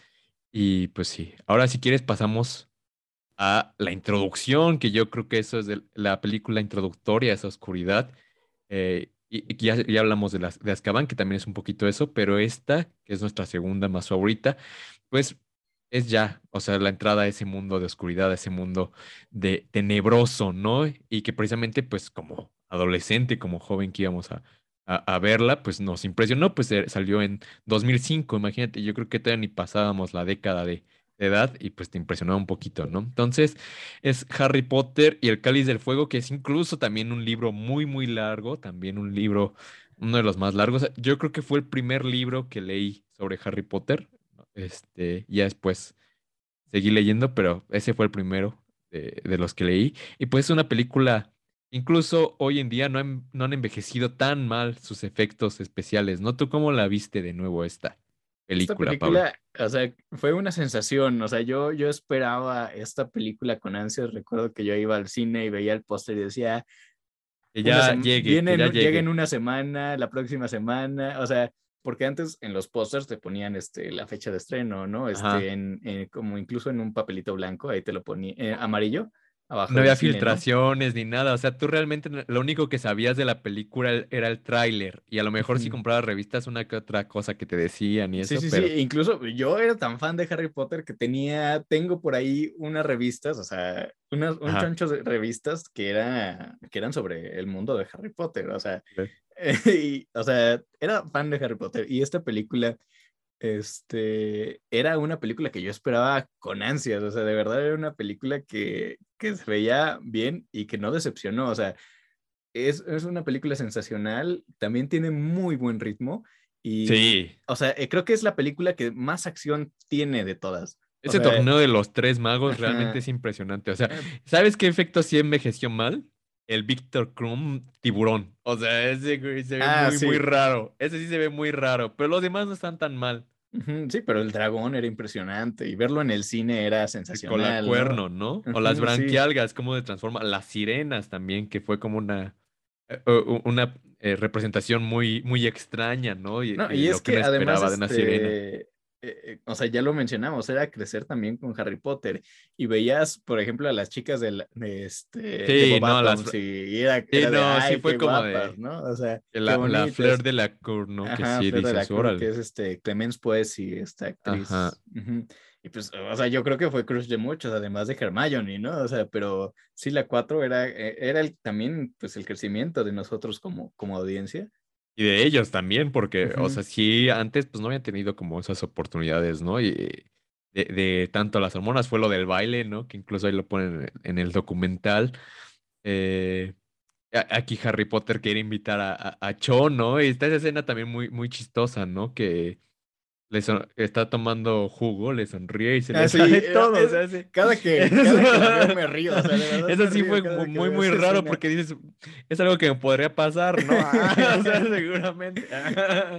Y pues sí, ahora si quieres pasamos a la introducción, que yo creo que eso es la película introductoria, esa oscuridad. Eh, y, ya, ya, hablamos de, las, de Azkaban, que también es un poquito eso, pero esta, que es nuestra segunda más favorita, pues es ya, o sea, la entrada a ese mundo de oscuridad, a ese mundo de tenebroso, ¿no? Y que precisamente, pues como adolescente, como joven que íbamos a, a, verla, pues nos impresionó, pues eh, salió en 2005, imagínate, yo creo que todavía ni pasábamos la década de, edad y pues te impresionó un poquito, ¿no? Entonces es Harry Potter y el Cáliz del Fuego, que es incluso también un libro muy, muy largo, también un libro, uno de los más largos. Yo creo que fue el primer libro que leí sobre Harry Potter, este, ya después seguí leyendo, pero ese fue el primero de, de los que leí. Y pues es una película Incluso hoy en día no han, no han envejecido tan mal sus efectos especiales, ¿no? ¿Tú cómo la viste de nuevo esta película, esta película O sea, fue una sensación, o sea, yo, yo esperaba esta película con ansias, recuerdo que yo iba al cine y veía el póster y decía... Que ya llegue, viene, que ya en una semana, la próxima semana, o sea, porque antes en los pósters te ponían este, la fecha de estreno, ¿no? Este, en, como incluso en un papelito blanco, ahí te lo ponía, eh, amarillo, no había filtraciones ni nada. O sea, tú realmente lo único que sabías de la película era el tráiler. Y a lo mejor si comprabas revistas, una que otra cosa que te decían y eso. Sí, sí, sí. Incluso yo era tan fan de Harry Potter que tenía, tengo por ahí unas revistas, o sea, unas, un chancho de revistas que, era, que eran sobre el mundo de Harry Potter. O sea, o sea, era fan de Harry Potter. Y esta película este, era una película que yo esperaba con ansias, o sea, de verdad era una película que, que se veía bien y que no decepcionó, o sea, es, es, una película sensacional, también tiene muy buen ritmo y, sí. o sea, eh, creo que es la película que más acción tiene de todas. Ese torneo de los tres magos realmente es impresionante, o sea, eh, ¿sabes qué efecto sí envejeció mal? El Victor Krum tiburón. O sea, ese se ve ah, muy, muy raro. Ese sí se ve muy raro, pero los demás no están tan mal. Sí, pero el dragón era impresionante y verlo en el cine era sensacional. Con la cuerno, ¿no? O las branquialgas, cómo se transforma. Las sirenas también, que fue como una, eh, una eh, representación muy, muy extraña, ¿no? Y, y, es que, además, de una sirena este, eh, eh, o sea, ya lo mencionamos, era crecer también con Harry Potter. Y veías, por ejemplo, a las chicas de, este, sí, no, las... y era, sí, no, sí fue como de, ¿no? O sea, la, la Fleur de la Cour, ¿no? que sí dices, Cour, que es este, Clemence Pues y esta actriz. Y pues, o sea, yo creo que fue crush de muchos, además de Hermione, ¿no? O sea, pero sí, la 4 era, eh, era el, también, pues, el crecimiento de nosotros como, como audiencia. Y de ellos también, porque, o sea, sí, antes pues no habían tenido como esas oportunidades, ¿no? Y de, de, tanto las hormonas fue lo del baile, ¿no? Que incluso ahí lo ponen en el documental. Eh, aquí Harry Potter quiere invitar a, a, a Cho, ¿no? Y está esa escena también muy, muy chistosa, ¿no? Que le está tomando jugo, le sonríe y se le ah, sale todo. cada, que, cada que me río. O sea, Eso sí fue muy, muy raro porque dices, es algo que me podría pasar, ¿no? o sea, seguramente.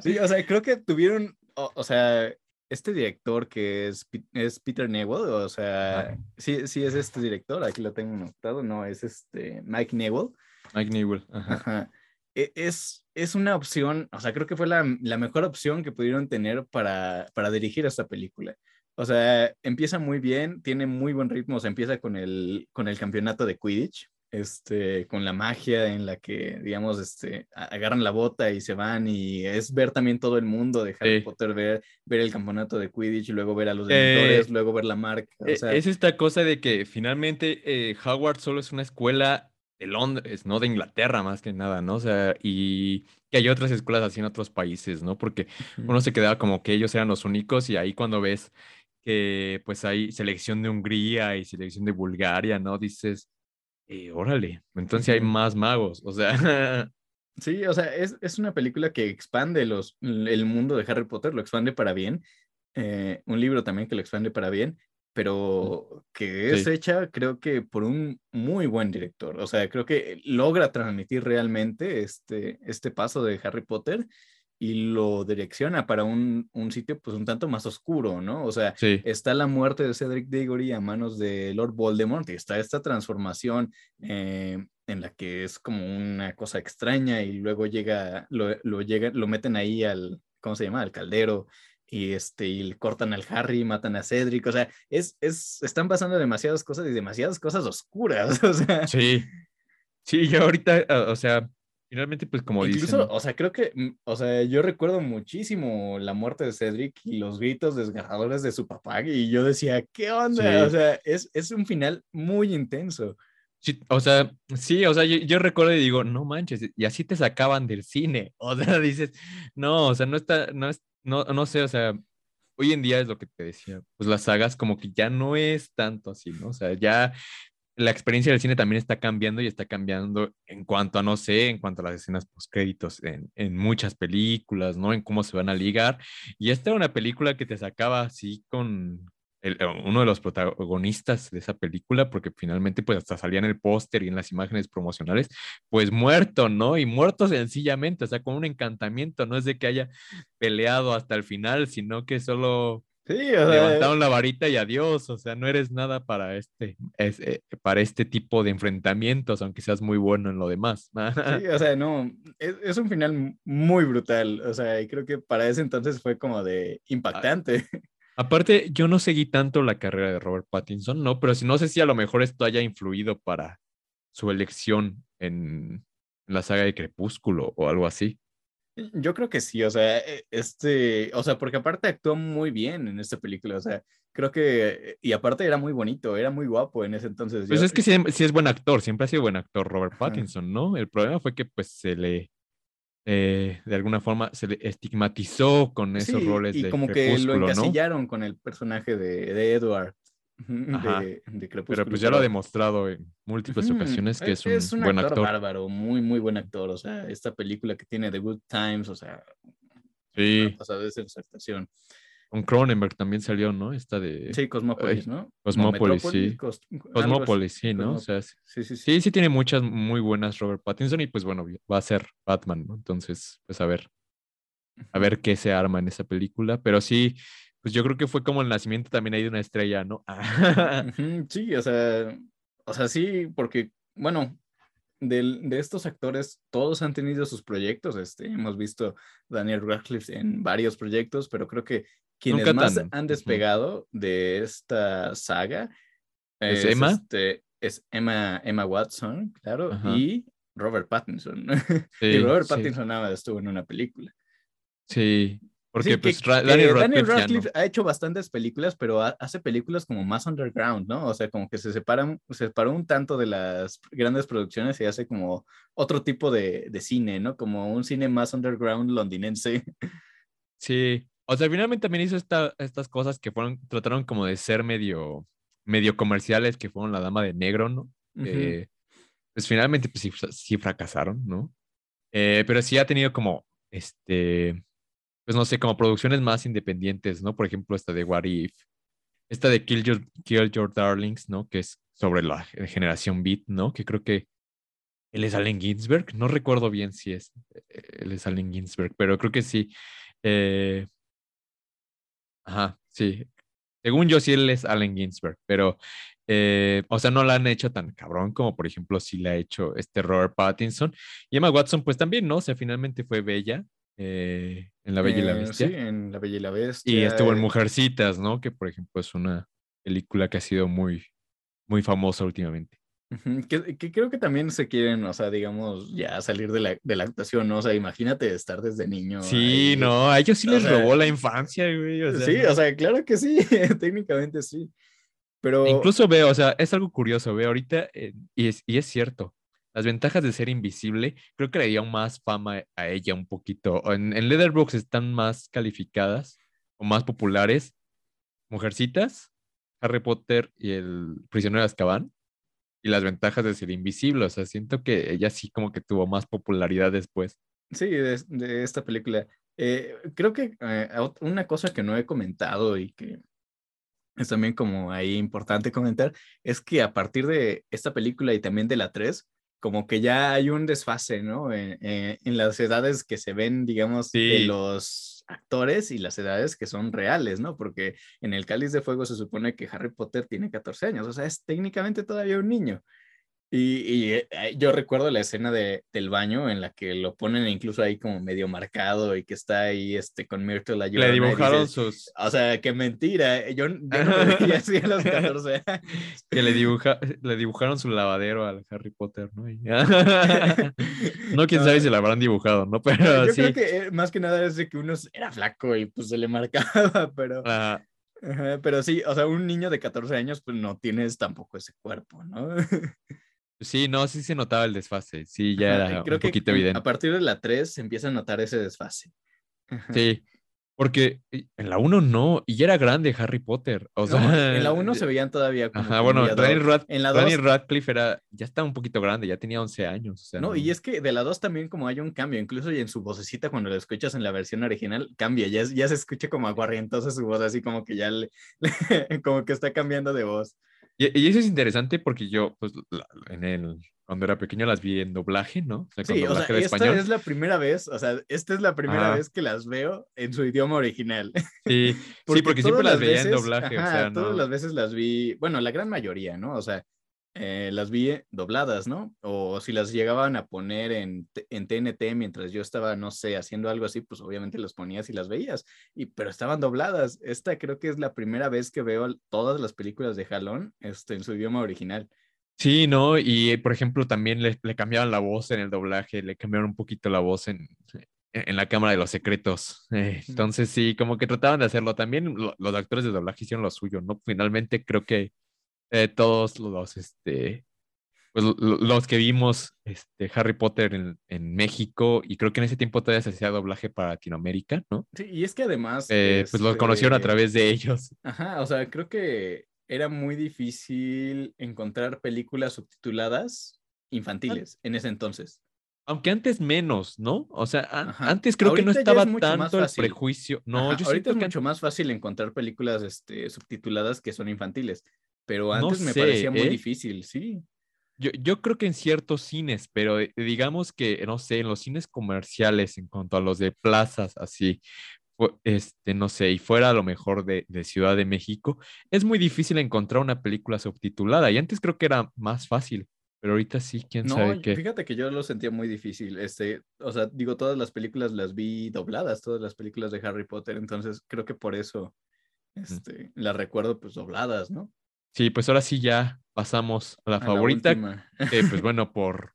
sí, o sea, creo que tuvieron, o, sea, este director que es, es Peter Newell, o sea, sí, sí es este director, aquí lo tengo notado, no, es este Mike Newell. Mike Newell. Ajá. E, es, es una opción, o sea, creo que fue la, la mejor opción que pudieron tener para, para dirigir esta película. O sea, empieza muy bien, tiene muy buen ritmo, o sea, empieza con el, con el campeonato de Quidditch, este, con la magia en la que, digamos, este, agarran la bota y se van y es ver también todo el mundo de Harry Potter, ver, ver el campeonato de Quidditch, luego ver a los eh, luego ver la marca. O e, sea, es esta cosa de que finalmente eh, Howard solo es una escuela de Londres, no de Inglaterra más que nada, ¿no? O sea, y que hay otras escuelas así en otros países, ¿no? Porque uno se quedaba como que ellos eran los únicos y ahí cuando ves que pues hay selección de Hungría y selección de Bulgaria, ¿no? Dices, eh, órale, entonces hay más magos, o sea. Sí, o sea, es, es, una película que expande los, el mundo de Harry Potter, lo expande para bien. Eh, un libro también que lo expande para bien, pero que es hecha, creo que por un muy buen director. O sea, creo que logra transmitir realmente este, este paso de Harry Potter y lo direcciona para un, un, sitio pues un tanto más oscuro, ¿no? O sea, está la muerte de Cedric Diggory a manos de Lord Voldemort y está esta transformación eh, en la que es como una cosa extraña y luego llega, lo, lo, llega, lo meten ahí al, ¿cómo se llama? Al caldero y este y cortan al Harry, matan a Cedric, o sea, es, es, están pasando demasiadas cosas y demasiadas cosas oscuras, o sea. Sí, sí, yo ahorita, o sea, Finalmente, pues como Incluso, o sea, creo que, mm, o sea, yo recuerdo muchísimo la muerte de Cedric y los gritos desgarradores de su papá y yo decía, ¿qué onda? O sea, es, es, un final muy intenso. Sí, o sea, sí, o sea, yo, recuerdo y digo, no manches, y así te sacaban del cine. O sea, dices, no, o sea, no está, no es, no, no sé, o sea, hoy en día es lo que te decía, pues las sagas como que ya no es tanto así, ¿no? O sea, ya la experiencia del cine también está cambiando y está cambiando en cuanto a, no sé, en cuanto a las escenas postcréditos en, en muchas películas, ¿no? En cómo se van a ligar. Y esta era una película que te sacaba así con el, uno de los protagonistas de esa película, porque finalmente pues hasta salía en el póster y en las imágenes promocionales, pues muerto, ¿no? Y muerto sencillamente, o sea, con un encantamiento, no es de que haya peleado hasta el final, sino que solo Sí, o sea, levantaron la varita y adiós, o sea, no eres nada para este, eh, para este tipo de enfrentamientos, aunque seas muy bueno en lo demás. Sí, o sea, no, es, un final muy brutal, o sea, y creo que para ese entonces fue como de impactante. Aparte, yo no seguí tanto la carrera de Robert Pattinson, ¿no? Pero si no sé si a lo mejor esto haya influido para su elección en la saga de Crepúsculo o algo así. Yo creo que sí, o sea, e, este, o sea, porque aparte actuó muy bien en esta película, o sea, creo que, y aparte era muy bonito, era muy guapo en ese entonces. Pues es que sí, es buen actor, siempre ha sido buen actor Robert Pattinson, ¿no? El problema fue que pues se le, eh, de alguna forma, se le estigmatizó con esos roles y como que lo encasillaron con el personaje de, de Edward. Pero pues ya lo ha demostrado en múltiples ocasiones que es un, buen actor, bárbaro, muy, muy buen actor. O sea, esta película que tiene The Good Times, o sea, sí. pasada de. Con Cronenberg también salió, ¿no? Esta de. Sí, Cosmópolis, ¿no? Cosmópolis, sí. Cosmópolis, sí, ¿no? O sea, sí sí, sí, sí, sí, tiene muchas muy buenas Robert Pattinson y pues bueno, va a ser Batman, ¿no? Entonces, pues a ver. A ver qué se arma en esa película. Pero sí, pues yo creo que fue como el nacimiento también ahí de una estrella, ¿no? sí, o sea, o sea, sí, porque, bueno, de, de, estos actores, todos han tenido sus proyectos. Este, hemos visto Daniel Radcliffe en varios proyectos, pero creo que quienes más han despegado de esta saga es, Emma. Este, es Emma, Emma Watson, claro, y Robert Pattinson. y Robert Pattinson nada más estuvo en una película. Sí, porque pues, Daniel Radcliffe, ha hecho bastantes películas, pero hace películas como más underground, ¿no? O sea, como que se separan, se separó un tanto de las grandes producciones y hace como otro tipo de, de cine, ¿no? Como un cine más underground londinense. Sí, o sea, finalmente también hizo esta, estas cosas que fueron, trataron como de ser medio, medio comerciales, que fueron La Dama de Negro, ¿no? pues finalmente pues sí, sí fracasaron, ¿no? Eh, pero sí ha tenido como, este, pues no sé, como producciones más independientes, ¿no? Por ejemplo, esta de What If, esta de Kill Your, Kill Your Darlings, ¿no? Que es sobre la generación Beat, ¿no? Que creo que él es Allen Ginsberg, no recuerdo bien si es, eh, él es Allen Ginsberg, pero creo que sí. Eh, ajá, sí. Según yo, sí, él es Allen Ginsberg, pero Eh, o sea, no la han hecho tan cabrón como, por ejemplo, si la ha hecho este Robert Pattinson. Y Emma Watson, pues también, ¿no? O sea, finalmente fue bella eh, en La Bella y la Eh, Bestia. sí, en La Bella y la Bestia. Y estuvo en eh, Mujercitas, ¿no? Que, por ejemplo, es una película que ha sido muy, muy famosa últimamente. Que, que creo que también se quieren, o sea, digamos, ya salir de la, de la actuación, ¿no? O sea, imagínate estar desde niño. Sí, ahí. no, a ellos sí o les sea, robó la infancia, güey. O sea, sí, no. o sea, claro que sí, técnicamente sí. Pero Incluso veo, o sea, es algo curioso, veo ahorita, eh, y, es, y es cierto, las ventajas de ser invisible, creo que le dio más fama a ella un poquito. En, en Letterboxd están más calificadas o más populares Mujercitas, Harry Potter y el Prisionero de Azkaban, y las ventajas de ser invisible. O sea, siento que ella sí como que tuvo más popularidad después. sí, de, de esta película. eh, creo que eh, una cosa que no he comentado y que es también como ahí importante comentar, es que a partir de esta película y también de la 3, como que ya hay un desfase, ¿no? En, en- en las edades que se ven, digamos, de Sí. los actores y las edades que son reales, ¿no? Porque en el Cáliz de Fuego se supone que Harry Potter tiene 14 años, o sea, es técnicamente todavía un niño. Y, y, eh, yo recuerdo la escena de, del baño en la que lo ponen incluso ahí como medio marcado y que está ahí este, con Myrtle la Le dibujaron dices, sus... o sea, qué mentira. Yo, yo no me así a los 14 años. Que le, dibuja, le dibujaron su lavadero al Harry Potter, ¿no? Y- no, quién sabe si la habrán dibujado, ¿no? Pero Yo sí. creo que eh, más que nada es de que uno era flaco y pues se le marcaba, pero, ajá, pero sí, o sea, un niño de 14 años pues no tienes tampoco ese cuerpo, ¿no? Sí, no, sí se notaba el desfase. Sí, ya Ajá, era creo un que poquito en- evidente. a partir de la 3 se empieza a notar ese desfase. Ajá. Sí, porque en la 1 no, y ya era grande Harry Potter. O No, sea, en la 1 se veían todavía como Ajá, bueno, Daniel. Rad- En la Daniel 2 Radcliffe era, ya estaba un poquito grande, ya tenía 11 años. O sea, No, no- y es que de la 2 también como hay un cambio, incluso y en su vocecita cuando lo escuchas en la versión original, cambia, ya, ya se escucha como aguarrientosa su voz, así como que ya le, como que está cambiando de voz. Y, y eso es interesante porque yo, pues, la- en el, cuando era pequeño las vi en doblaje, ¿no? O sea, Sí, o sea, esta español. es la primera vez, o sea, esta es la primera vez que las veo en su idioma original. Sí, sí, porque siempre todas las veía en doblaje, o ajá, sea, Todas no. las veces las vi, bueno, la gran mayoría, ¿no? O sea, eh, las vi dobladas, ¿no? O si las llegaban a poner en, en TNT mientras yo estaba, no sé, haciendo algo así, pues obviamente las ponías y las veías, y, pero estaban dobladas. Esta creo que es la primera vez que veo todas las películas de Jalón este, en su idioma original. Sí, ¿no? Y por ejemplo, también le, le cambiaban la voz en el doblaje, le cambiaron un poquito la voz en, en la Cámara de los Secretos. Eh, entonces, sí, como que trataban de hacerlo. También lo- los actores de doblaje hicieron lo suyo, ¿no? Finalmente, creo que eh, todos los, este, pues lo- lo- los que vimos este, Harry Potter en, en México, y creo que en ese tiempo todavía se hacía doblaje para Latinoamérica, ¿no? Sí, y es que además... Eh, pues los conocieron a este, través de ellos. Ajá, o sea, creo que era muy difícil encontrar películas subtituladas infantiles en ese entonces. Aunque antes menos, ¿no? O sea, an- Ajá. antes creo que no es estaba más tanto el prejuicio. No, Ajá, yo ahorita es que mucho más fácil encontrar películas este, subtituladas que son infantiles, pero No antes me sé, parecía muy ¿eh? difícil, sí. Yo, yo creo que en ciertos cines, pero eh, digamos que, no sé, en los cines comerciales, en cuanto a los de plazas, así, este, no sé, y fuera a lo mejor de, de Ciudad de México, es muy difícil encontrar una película subtitulada. Y antes creo que era más fácil, pero ahorita sí, quién No, sabe qué. fíjate que yo lo sentía muy difícil. Este, o sea, digo, todas las películas las vi dobladas, todas las películas de Harry Potter, entonces creo que por eso este, las recuerdo pues dobladas, ¿no? Sí, pues ahora sí ya pasamos a la A la favorita, última. que pues bueno, por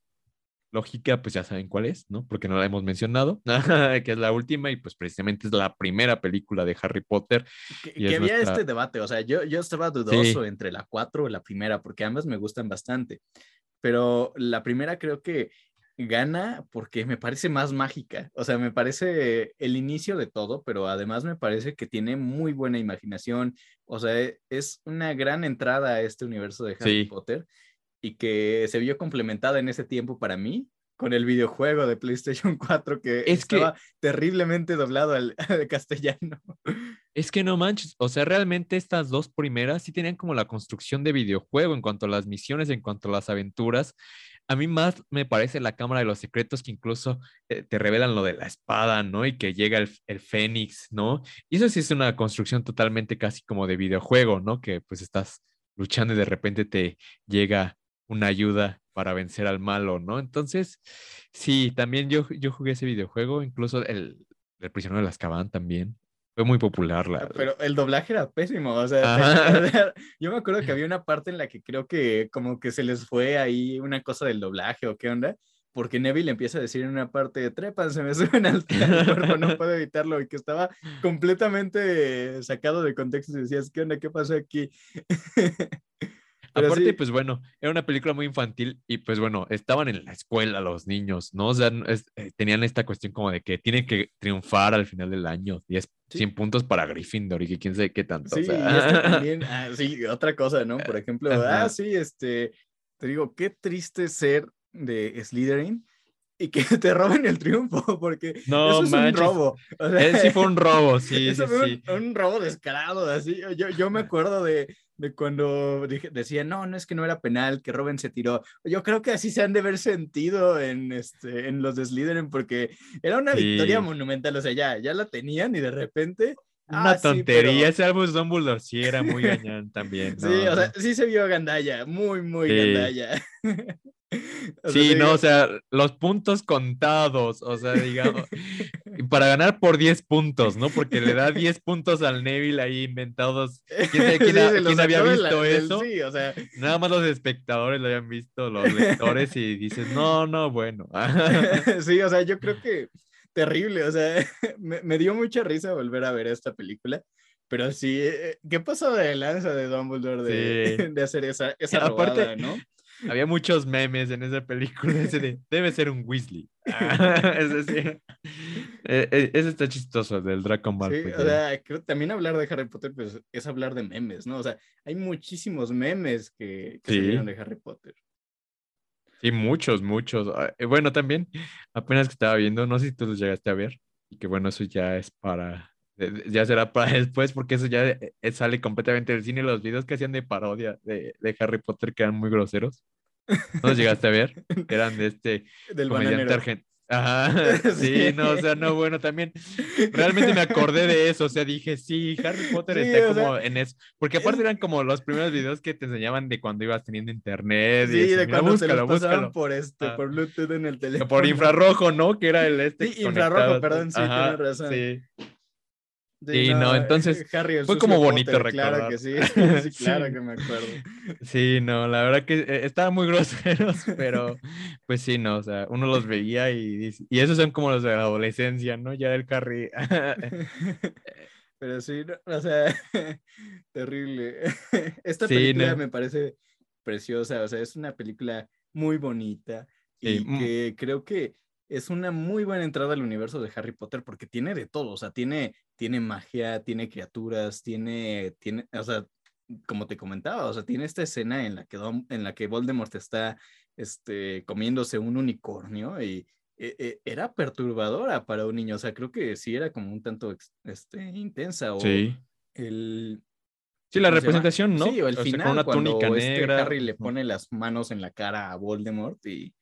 lógica, pues ya saben cuál es, ¿no? Porque no la hemos mencionado, que es la última y pues precisamente es la primera película de Harry Potter. Que, Y que es había nuestra- este debate, o sea, yo, yo estaba dudoso entre la 4 o la primera, porque ambas me gustan bastante, pero la primera creo que gana porque me parece más mágica, o sea, me parece el inicio de todo, pero además me parece que tiene muy buena imaginación, o sea, e- es una gran entrada a este universo de Harry Sí. Potter y que se vio complementada en ese tiempo para mí con el videojuego de PlayStation 4 que Es que- estaba terriblemente doblado al, al castellano. Es que no manches, o sea, realmente estas dos primeras sí tenían como la construcción de videojuego en cuanto a las misiones, en cuanto a las aventuras. A mí más me parece la Cámara de los Secretos que incluso eh, te revelan lo de la espada, ¿no? Y que llega el, el Fénix, ¿no? Y eso sí es una construcción totalmente casi como de videojuego, ¿no? Que pues estás luchando y de repente te llega una ayuda para vencer al malo, ¿no? Entonces, sí, también yo, yo jugué ese videojuego, incluso el, el prisionero de las Azkaban también. Fue muy popular. La... Pero el doblaje era pésimo. O sea, yo me acuerdo que había una parte en la que creo que como que se les fue ahí una cosa del doblaje o qué onda. Porque Neville empieza a decir en una parte de trepan, se me suben al, cuerpo, no puedo evitarlo, y que estaba completamente sacado de contexto y decías, ¿qué onda? ¿Qué pasó aquí? Aparte, pues bueno, era una película muy infantil y pues bueno, estaban en la escuela los niños, ¿no? O sea, eh, tenían esta cuestión como de que tienen que triunfar al final del año, 10, 100 puntos para Gryffindor y que quién sabe qué tanto. Sí, también, ah, sí, otra cosa, ¿no? Por ejemplo, ah, sí, este, te digo, qué triste ser de Slytherin y que te roben el triunfo, porque no, eso es un robo. sí fue un robo, sí, eso sí, fue sí. Un, robo descarado, así. Yo, yo me acuerdo de, de cuando dije, decía, no, no es que no era penal, que Robin se tiró. Yo creo que así se han de ver sentido en, este, en los de Slytherin, porque era una victoria monumental, o sea, ya, ya la tenían y de repente... Una ah, tontería, ese Albus Dumbledore sí era muy gañán también. Sí, o sea, sí se vio gandalla, muy, muy gandalla. sí, no, o sea, los puntos contados, o sea, digamos, para ganar por 10 puntos, ¿no? Porque le da 10 puntos al Neville ahí inventados. ¿Quién, había visto eso? sí, o sea... Nada más los espectadores lo habían visto, los lectores, y dices, no, no, bueno. sí, o sea, yo creo que terrible, o sea, me, dio mucha risa volver a ver esta película. Pero sí, eh, ¿qué pasó de lanza de Dumbledore de, de hacer esa, esa robada, ¿no? Había muchos memes en esa película, ese de, debe ser un Weasley. es decir, e, e, ese está chistoso, del Draco Malfoy. Sí, o sea, creo, también hablar de Harry Potter pues, es hablar de memes, ¿no? O sea, hay muchísimos memes que, que se de Harry Potter. Sí, muchos, muchos. Ah, eh, bueno, también, apenas que estaba viendo, no sé si tú los llegaste a ver, y que bueno, eso ya es para, ya será para después, porque eso ya eh, sale completamente del cine, los videos que hacían de parodia de, de Harry Potter que eran muy groseros. ¿No llegaste a ver? Eran de este Del comediante argentino. Ajá, sí, no, o sea, no, bueno, también realmente me acordé de eso, o sea, dije, sí, Harry Potter está como en eso, porque aparte eran como los primeros videos que te enseñaban de cuando ibas teniendo internet. Sí, de cuando se los pasaban por este, por Bluetooth en el teléfono. Por infrarrojo, ¿no? Que era el este. Sí, infrarrojo, perdón, sí, tienes razón. Sí. Sí, no, entonces fue como bonito recordar. Claro que sí, sí, claro que me acuerdo. Sí, no, la verdad que eh, estaban muy groseros, pero pues sí, no, o sea, uno los veía y, y esos son como los de la adolescencia, ¿no? Ya del carry. pero sí, o sea, terrible. Esta película me parece preciosa, o sea, es una película muy bonita y mm. que creo que es una muy buena entrada al universo de Harry Potter porque tiene de todo, o sea, tiene, tiene magia, tiene criaturas, tiene, tiene, o sea, como te comentaba, o sea, tiene esta escena en la que, en la que Voldemort está este, comiéndose un unicornio y e, e, era perturbadora para un niño, o sea, creo que sí era como un tanto este, intensa o sí. el... Sí, la representación, ¿no? Sí, o el final, con una túnica este negra. Harry le pone las manos en la cara a Voldemort y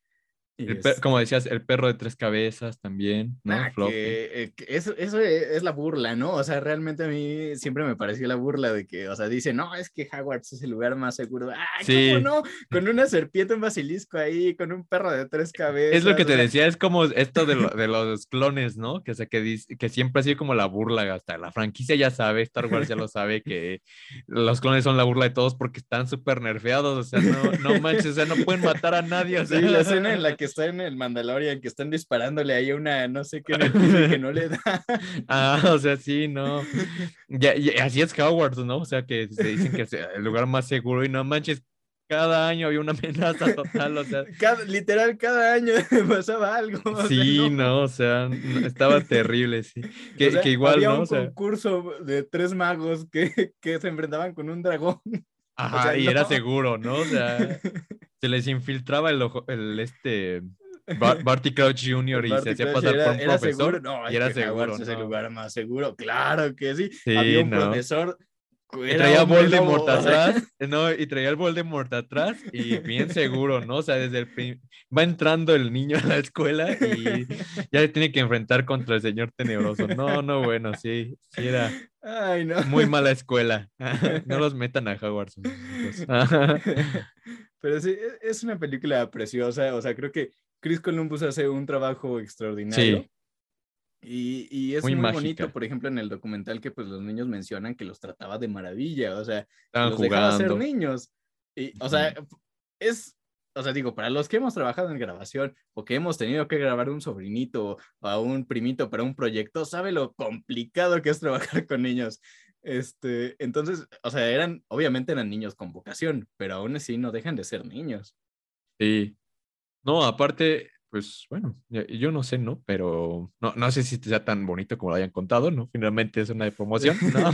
como decías, el perro de tres cabezas también, ¿no? Ah, eh, eso, eso, es la burla, ¿no? O sea, realmente a mí siempre me pareció la burla de que, o sea, dice, no, es que Hogwarts es el lugar más seguro. ¡Ah, sí. cómo no! Con una serpiente, un basilisco ahí, con un perro de tres cabezas. Es lo que te decía, es como esto de, de, los clones, ¿no? Que, o sea, que, que siempre ha sido como la burla, hasta la franquicia ya sabe, Star Wars ya lo sabe, que los clones son la burla de todos porque están súper nerfeados, o sea, no, no manches, o sea, no pueden matar a nadie, o sea. Sí, la escena en la que está en el Mandalorian, que están disparándole ahí a una, no sé qué, que no le da. ah, o sea, sí, no. Ya, así es Howard, ¿no? O sea, que se dicen que es el lugar más seguro y no manches, cada año había una amenaza total, o sea. literal, cada año pasaba algo. Sí, no, o sea, estaba terrible, sí. Que, que igual, había ¿no? un concurso de tres magos que, que se enfrentaban con un dragón. Ajá, y era seguro, ¿no? O sea, se les infiltraba el, ojo, el este Barty Crouch Jr. y se hacía pasar por un profesor. No, y era seguro. Es el lugar más seguro. Claro que sí. Había un profesor y traía Voldemort atrás, no, y traía el Voldemort atrás y bien seguro, ¿no? O sea, desde el va entrando el niño a la escuela y ya se tiene que enfrentar contra el señor tenebroso. No, no, bueno, sí, sí era muy mala escuela. No los metan a Hogwarts. Pero sí, e, es una película preciosa, o sea, creo que Chris Columbus hace un trabajo extraordinario. Sí. Y, es muy, bonito, por ejemplo, en el documental que pues los niños mencionan que los trataba de maravilla, o sea, los dejaba ser niños. Y, o sea, es, o sea, digo, para los que hemos trabajado en grabación o que hemos tenido que grabar un sobrinito o a un primito para un proyecto, sabe lo complicado que es trabajar con niños. Este, entonces, o sea, eran, obviamente eran niños con vocación, pero aún así no dejan de ser niños. Sí. No, aparte, pues bueno, yo no sé, ¿no? Pero no, no sé si sea tan bonito como lo hayan contado, ¿no? Finalmente es una de promoción. ¿no?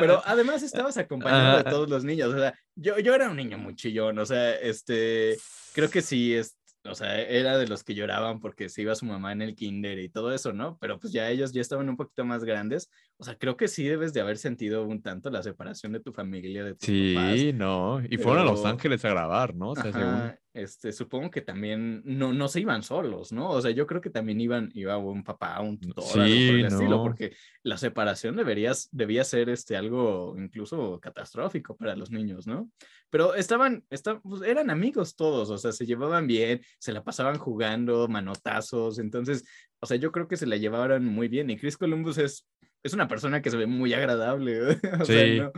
pero, además estabas acompañado de todos los niños, o sea, yo, yo era un niño muy chillón, o sea, este, creo que sí, es, o sea, era de los que lloraban porque se iba su mamá en el kinder y todo eso, ¿no? Pero pues ya ellos ya estaban un poquito más grandes. O sea, creo que sí debes de haber sentido un tanto la separación de tu familia, de tus Sí, no. Y fueron a Los Ángeles a grabar, ¿no? O sea, según este, supongo que también no, no se iban solos, ¿no? O sea, yo creo que también iban, iba un papá, un tutor, por el estilo, porque la separación deberías, debía ser este, algo incluso catastrófico para los niños, ¿no? Pero estaban, estaban pues, eran amigos todos, o sea, se llevaban bien, se la pasaban jugando, manotazos, entonces, o sea, yo creo que se la llevaban muy bien y Chris Columbus es, es una persona que se ve muy agradable, o sí. sea, ¿no?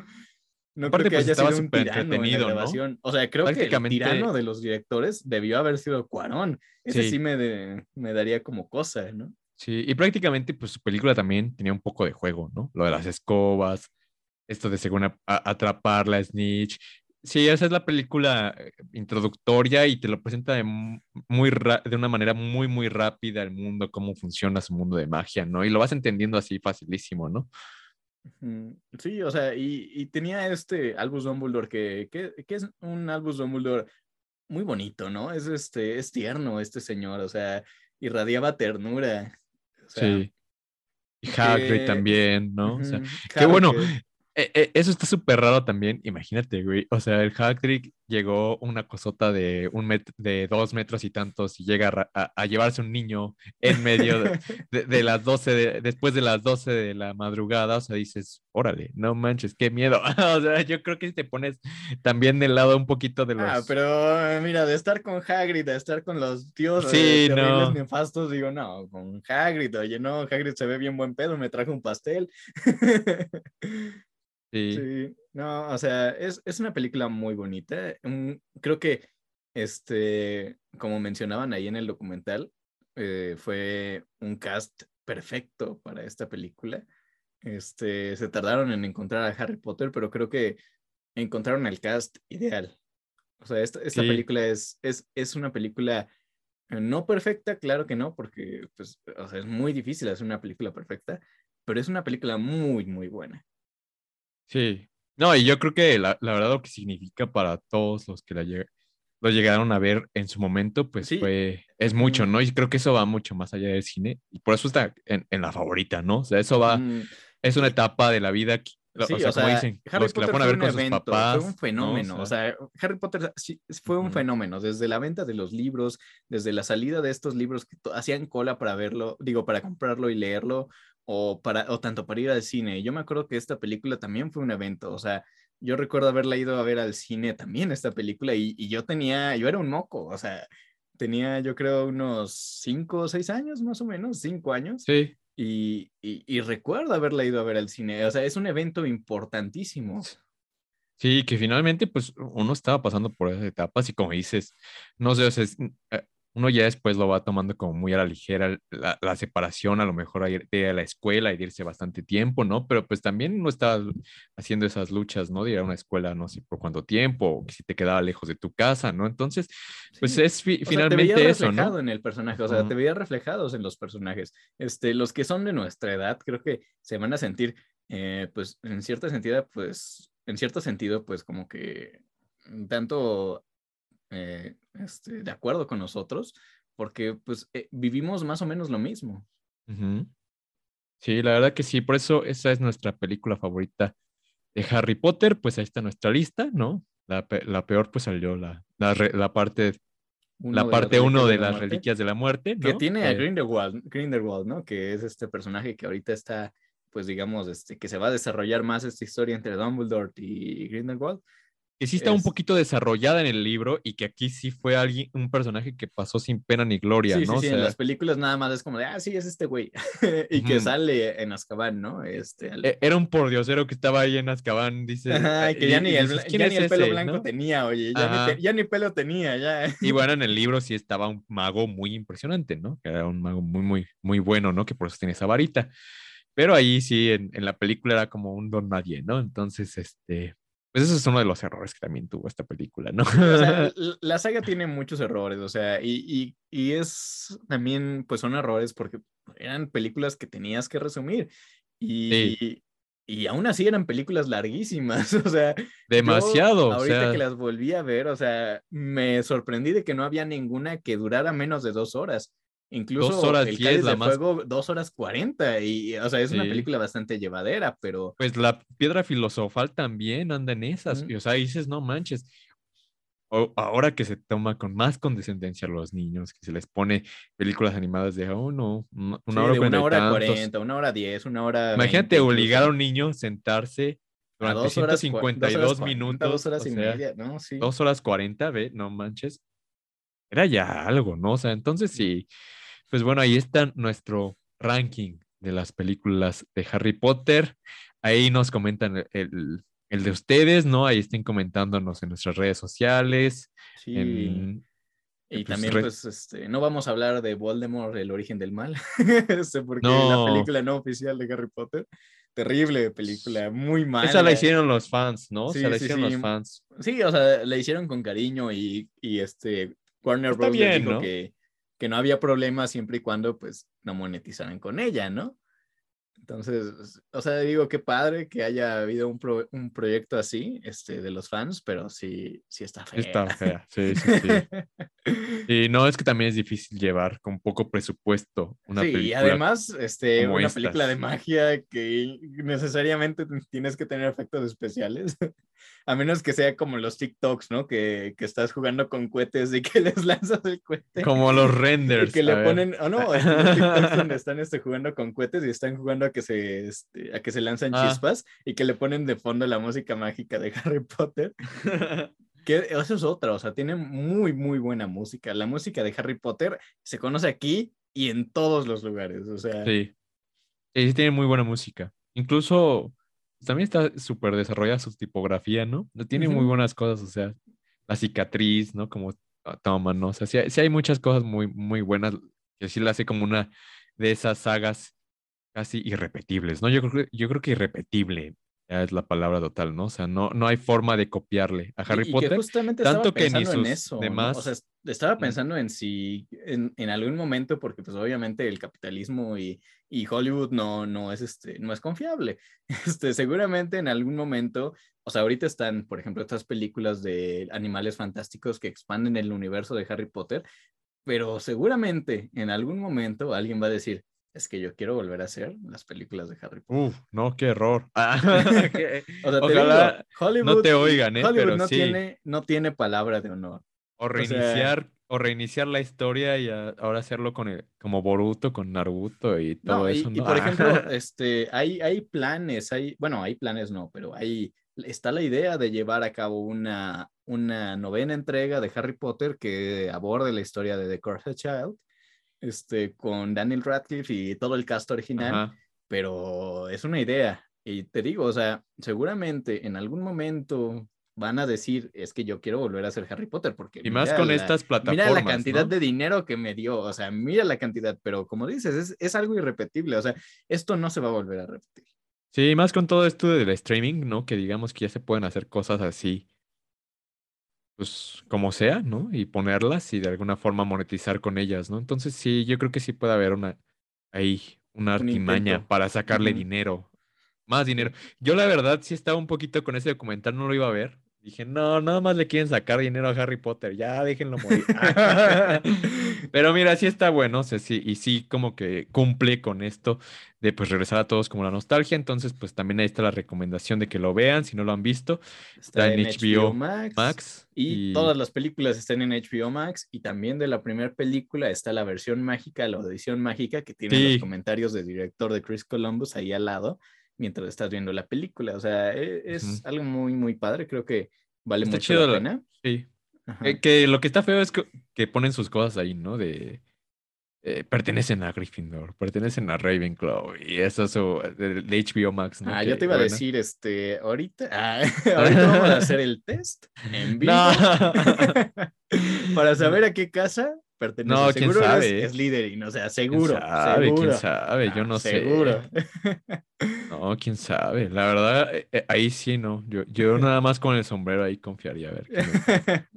No creo que pues, haya sido un tirano en la grabación. O sea, creo que el tirano de los directores debió haber sido Cuarón. Ese sí, me, me daría como cosa, ¿no? Sí, y prácticamente pues su película también tenía un poco de juego, ¿no? Lo de las escobas, esto de según atrapar la snitch. Sí, esa es la película eh, introductoria y te lo presenta de, muy de una manera muy, muy rápida el mundo, cómo funciona su mundo de magia, ¿no? Y lo vas entendiendo así facilísimo, ¿no? Sí, o sea, y, tenía este Albus Dumbledore que, que, es un Albus Dumbledore muy bonito, ¿no? Es este, es tierno este señor, o sea, irradiaba ternura. sí. Y Hagrid también, ¿no? O sea, qué bueno, eh, eh, eso está súper raro también. Imagínate, güey. O sea, el Hacktrick llegó una cosota de, un de dos metros y tantos y llega a, llevarse un niño en medio de, las 12, después de las 12 de la madrugada. O sea, dices, órale, no manches, qué miedo. o sea, yo creo que si te pones también del lado un poquito de ah, los. Ah, pero mira, de estar con Hagrid, de estar con los tíos sí, no. nefastos, digo, no, con Hagrid, oye, no, Hagrid se ve bien buen pedo, me trajo un pastel. Sí. no, o sea, es, es una película muy bonita. creo que, este, como mencionaban ahí en el documental, eh, fue un cast perfecto para esta película. Este, se tardaron en encontrar a Harry Potter, pero creo que encontraron el cast ideal. O sea, esta, esta película es, es, es una película no perfecta, claro que no, porque pues, o sea, es muy difícil hacer una película perfecta, pero es una película muy, muy buena. Sí, no, y yo creo que la, verdad lo que significa para todos los que la lo llegaron a ver en su momento, pues fue, es mucho, ¿no? Y creo que eso va mucho más allá del cine, y por eso está en, la favorita, ¿no? O sea, eso va, mm, es una etapa de la vida sí, o sea, como dicen, Harry los que Potter la a ver con evento, sus papás. Fue un fenómeno, o sea, Harry Potter fue un fenómeno, desde la venta de los libros, desde la salida de estos libros que hacían cola para verlo, digo, para comprarlo y leerlo, o, para, o tanto para ir al cine. Yo me acuerdo que esta película también fue un evento, o sea, yo recuerdo haberla ido a ver al cine también esta película y, y yo tenía, yo era un moco, o sea, tenía yo creo unos cinco o seis años más o menos, cinco años. Sí. Y, y, y, recuerdo haberla ido a ver al cine, o sea, es un evento importantísimo. Sí, que finalmente pues uno estaba pasando por esas etapas y como dices, no sé, o sea, eh, uno ya después lo va tomando como muy a la ligera la, separación, a lo mejor a ir a la escuela y irse bastante tiempo, ¿no? Pero pues también uno estaba haciendo esas luchas, ¿no? De ir a una escuela no sé por cuánto tiempo, o que si te quedaba lejos de tu casa, ¿no? Entonces, pues es finalmente te eso, reflejado en el personaje, o sea, te veías reflejados en los personajes. Este, los que son de nuestra edad, creo que se van a sentir, eh, pues, en cierta sentido, pues, en cierto sentido, pues, como que tanto eh, este, de acuerdo con nosotros, porque pues eh, vivimos más o menos lo mismo. Sí, la verdad que sí, por eso esa es nuestra película favorita de Harry Potter, pues ahí está nuestra lista, ¿no? La, peor pues salió la, la, parte la parte 1 de, las reliquias de la muerte. Que tiene a Grindelwald, Grindelwald, ¿no? Que es este personaje que ahorita está, pues digamos, este, que se va a desarrollar más esta historia entre Dumbledore y Grindelwald que sí está un poquito desarrollada en el libro y que aquí sí fue alguien, un personaje que pasó sin pena ni gloria, ¿no? Sí, sí, en las películas nada más es como de, ah, sí, es este güey, y que sale en Azkaban, ¿no? Este, e, Era un pordiosero que estaba ahí en Azkaban, dice. que ya ni el, pelo blanco tenía, oye, ya ni, pelo tenía, ya. Y bueno, en el libro sí estaba un mago muy impresionante, ¿no? Que era un mago muy, muy, muy bueno, ¿no? Que por eso tiene esa varita. Pero ahí sí, en, en la película era como un don nadie, ¿no? Entonces, este, pues eso es uno de los errores que también tuvo esta película, ¿no? la saga tiene muchos errores, o sea, y, y, es también, pues son errores porque eran películas que tenías que resumir. Y, y aún así eran películas larguísimas, o sea. Demasiado. ahorita que las volví a ver, o sea, me sorprendí de que no había ninguna que durara menos de dos horas. Incluso dos horas el diez, de fuego, dos horas cuarenta, y, o sea, es una película bastante llevadera, pero... Pues la piedra filosofal también anda en esas, y, o sea, dices, no manches, ahora que se toma con más condescendencia a los niños, que se les pone películas animadas de, oh, no, una hora, una hora cuarenta, una hora diez, una hora... Imagínate obligar a un niño a sentarse durante 152 minutos. Dos horas y media, ¿no? Sí. Dos horas cuarenta, ve, no manches. Era ya algo, ¿no? O sea, entonces sí pues bueno, ahí está nuestro ranking de las películas de Harry Potter. Ahí nos comentan el, de ustedes, ¿no? Ahí estén comentándonos en nuestras redes sociales. Sí. y pues, también, pues, este, no vamos a hablar de Voldemort, el origen del mal, este, porque la película no oficial de Harry Potter, terrible película, muy mala. Esa la hicieron los fans, ¿no? Sí, la hicieron los fans. Sí, o sea, la hicieron con cariño y, y este, Warner Bros. dijo ¿no? que que no había problema siempre y cuando pues no monetizaran con ella, ¿no? Entonces, o sea, digo, qué padre que haya habido un, un proyecto así, este, de los fans, pero sí, sí está fea. Está fea, sí, sí, sí. y no, es que también es difícil llevar con poco presupuesto una película. Sí, y además, este, una película de magia que necesariamente tienes que tener efectos especiales. A menos que sea como los TikToks, ¿no? Que, que, estás jugando con cohetes y que les lanzas el cohete. Como los renders. Y que le ponen, oh no, los TikToks donde están este, jugando con cohetes y están jugando a que se, este, a que se lanzan ah. chispas y que le ponen de fondo la música mágica de Harry Potter. que eso es otra, o sea, tiene muy, muy buena música. La música de Harry Potter se conoce aquí y en todos los lugares, o sea. Sí. Sí, tiene muy buena música. Incluso también está súper desarrollada su tipografía, ¿no? Tiene muy buenas cosas, o sea, la cicatriz, ¿no? Como toma, ¿no? O sea, sí, hay muchas cosas muy, muy buenas que sí la hace como una de esas sagas casi irrepetibles, ¿no? Yo creo, yo creo que irrepetible es la palabra total, ¿no? O sea, no, no hay forma de copiarle a Harry Potter. tanto que ni sus en eso, demás. O sea, estaba pensando en si en, en, algún momento, porque pues obviamente el capitalismo y, y, Hollywood no, no, es este, no es confiable. Este, seguramente en algún momento, o sea, ahorita están, por ejemplo, estas películas de animales fantásticos que expanden el universo de Harry Potter, pero seguramente en algún momento alguien va a decir, es que yo quiero volver a hacer las películas de Harry Potter. Uf, no, qué error. Ah, o sea, Ojalá Hollywood, no te oigan, ¿eh? Hollywood no, tiene, no tiene palabra de honor. O reiniciar, o, reiniciar la historia y ahora hacerlo con el, como Boruto, con Naruto y todo eso. Y, por ejemplo, este, hay, hay planes, hay, bueno, hay planes no, pero hay, está la idea de llevar a cabo una, una novena entrega de Harry Potter que aborde la historia de The Cursed Child este, con Daniel Radcliffe y todo el cast original, pero es una idea. Y te digo, o sea, seguramente en algún momento van a decir, es que yo quiero volver a ser Harry Potter, porque... Y más con estas plataformas. Mira la cantidad de dinero que me dio, o sea, mira la cantidad, pero como dices, es, es, algo irrepetible, o sea, esto no se va a volver a repetir. Sí, más con todo esto del streaming, ¿no? Que digamos que ya se pueden hacer cosas así pues como sea, ¿no? Y ponerlas y de alguna forma monetizar con ellas, ¿no? Entonces sí, yo creo que sí puede haber una ahí una artimaña para sacarle dinero, más dinero. Yo la verdad sí estaba un poquito con ese documental, no lo iba a ver. Dije, no, nada más le quieren sacar dinero a Harry Potter, ya déjenlo morir. Pero mira, sí está bueno, o sea, sí, y sí como que cumple con esto de pues regresar a todos como la nostalgia. Entonces, pues también ahí está la recomendación de que lo vean si no lo han visto. Está, en, HBO, Max. y, todas las películas están en HBO Max. Y también de la primera película está la versión mágica, la edición mágica, que tiene los comentarios del director de Chris Columbus ahí al lado mientras estás viendo la película. O sea, e, es, algo muy, muy padre. Creo que vale mucho la pena. Sí. Eh, que lo que está feo es que, ponen sus cosas ahí, ¿no? De eh, pertenecen a Gryffindor, pertenecen a Ravenclaw y eso es de, HBO Max, ¿no? Ah, yo te iba a decir, este, ahorita, ah, ahorita vamos a hacer el test en vivo para saber a qué casa pertenece. No, quién sabe. Es, líder y no sea seguro. ¿Quién sabe? ¿Quién sabe? Yo no sé. Seguro. No, quién sabe. La verdad, eh, eh, ahí sí no. Yo, yo nada más con el sombrero ahí confiaría a ver.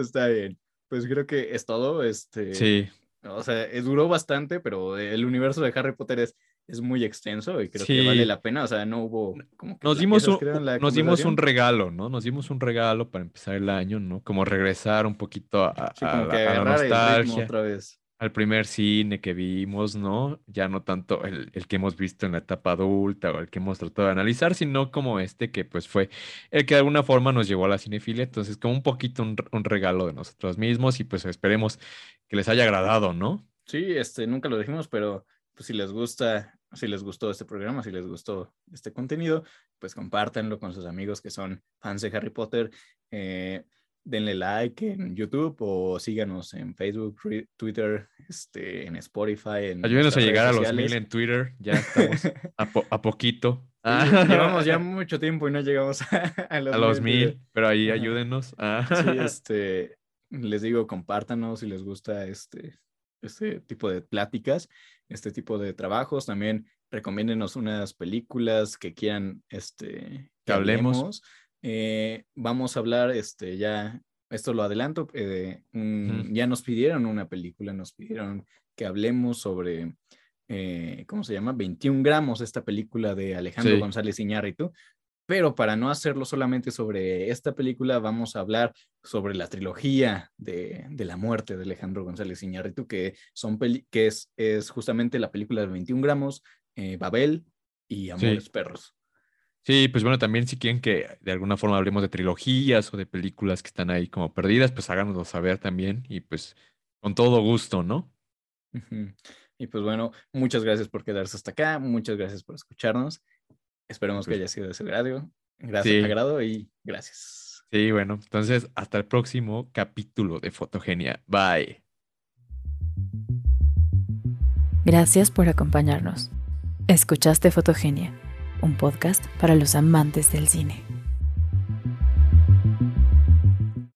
Está bien. Pues creo que es todo. Este, sí. O sea, duró bastante, pero el universo de Harry Potter es es muy extenso y creo que vale la pena. O sea, no hubo como nos dimos un, nos dimos un regalo, ¿no? Nos dimos un regalo para empezar el año, ¿no? Como regresar un poquito a, la, nostalgia. Otra vez. Al primer cine que vimos, ¿no? Ya no tanto el, el, que hemos visto en la etapa adulta o el que hemos tratado de analizar, sino como este que pues fue el que de alguna forma nos llevó a la cinefilia. Entonces, como un poquito un, regalo de nosotros mismos y pues esperemos que les haya agradado, ¿no? Sí, este, nunca lo dijimos, pero pues si les gusta si les gustó este programa, si les gustó este contenido, pues compártanlo con sus amigos que son fans de Harry Potter. Eh, denle like en YouTube o síganos en Facebook, Twitter, este, en Spotify. En Ayúdenos a llegar a los mil en Twitter, ya estamos a, poquito. llevamos ya mucho tiempo y no llegamos a, los, mil, pero ahí ayúdenos. Ah. Sí, este, les digo, compártanos si les gusta este, este tipo de pláticas este tipo de trabajos. También recomiéndenos unas películas que quieran este, que, hablemos. Eh, vamos a hablar, este, ya, esto lo adelanto, eh, ya nos pidieron una película, nos pidieron que hablemos sobre, eh, ¿cómo se llama? 21 gramos, esta película de Alejandro González Iñárritu. Pero para no hacerlo solamente sobre esta película, vamos a hablar sobre la trilogía de, la muerte de Alejandro González Iñárritu, que, son que es, es justamente la película de 21 gramos, Babel y Amores Perros. Sí, pues bueno, también si quieren que de alguna forma hablemos de trilogías o de películas que están ahí como perdidas, pues háganoslo saber también y pues con todo gusto, ¿no? Y pues bueno, muchas gracias por quedarse hasta acá, muchas gracias por escucharnos Esperemos que pues haya sido de su grado. Gracias, agrado y gracias. Sí, bueno, entonces hasta el próximo capítulo de Fotogenia. Bye. Gracias por acompañarnos. Escuchaste Fotogenia, un podcast para los amantes del cine.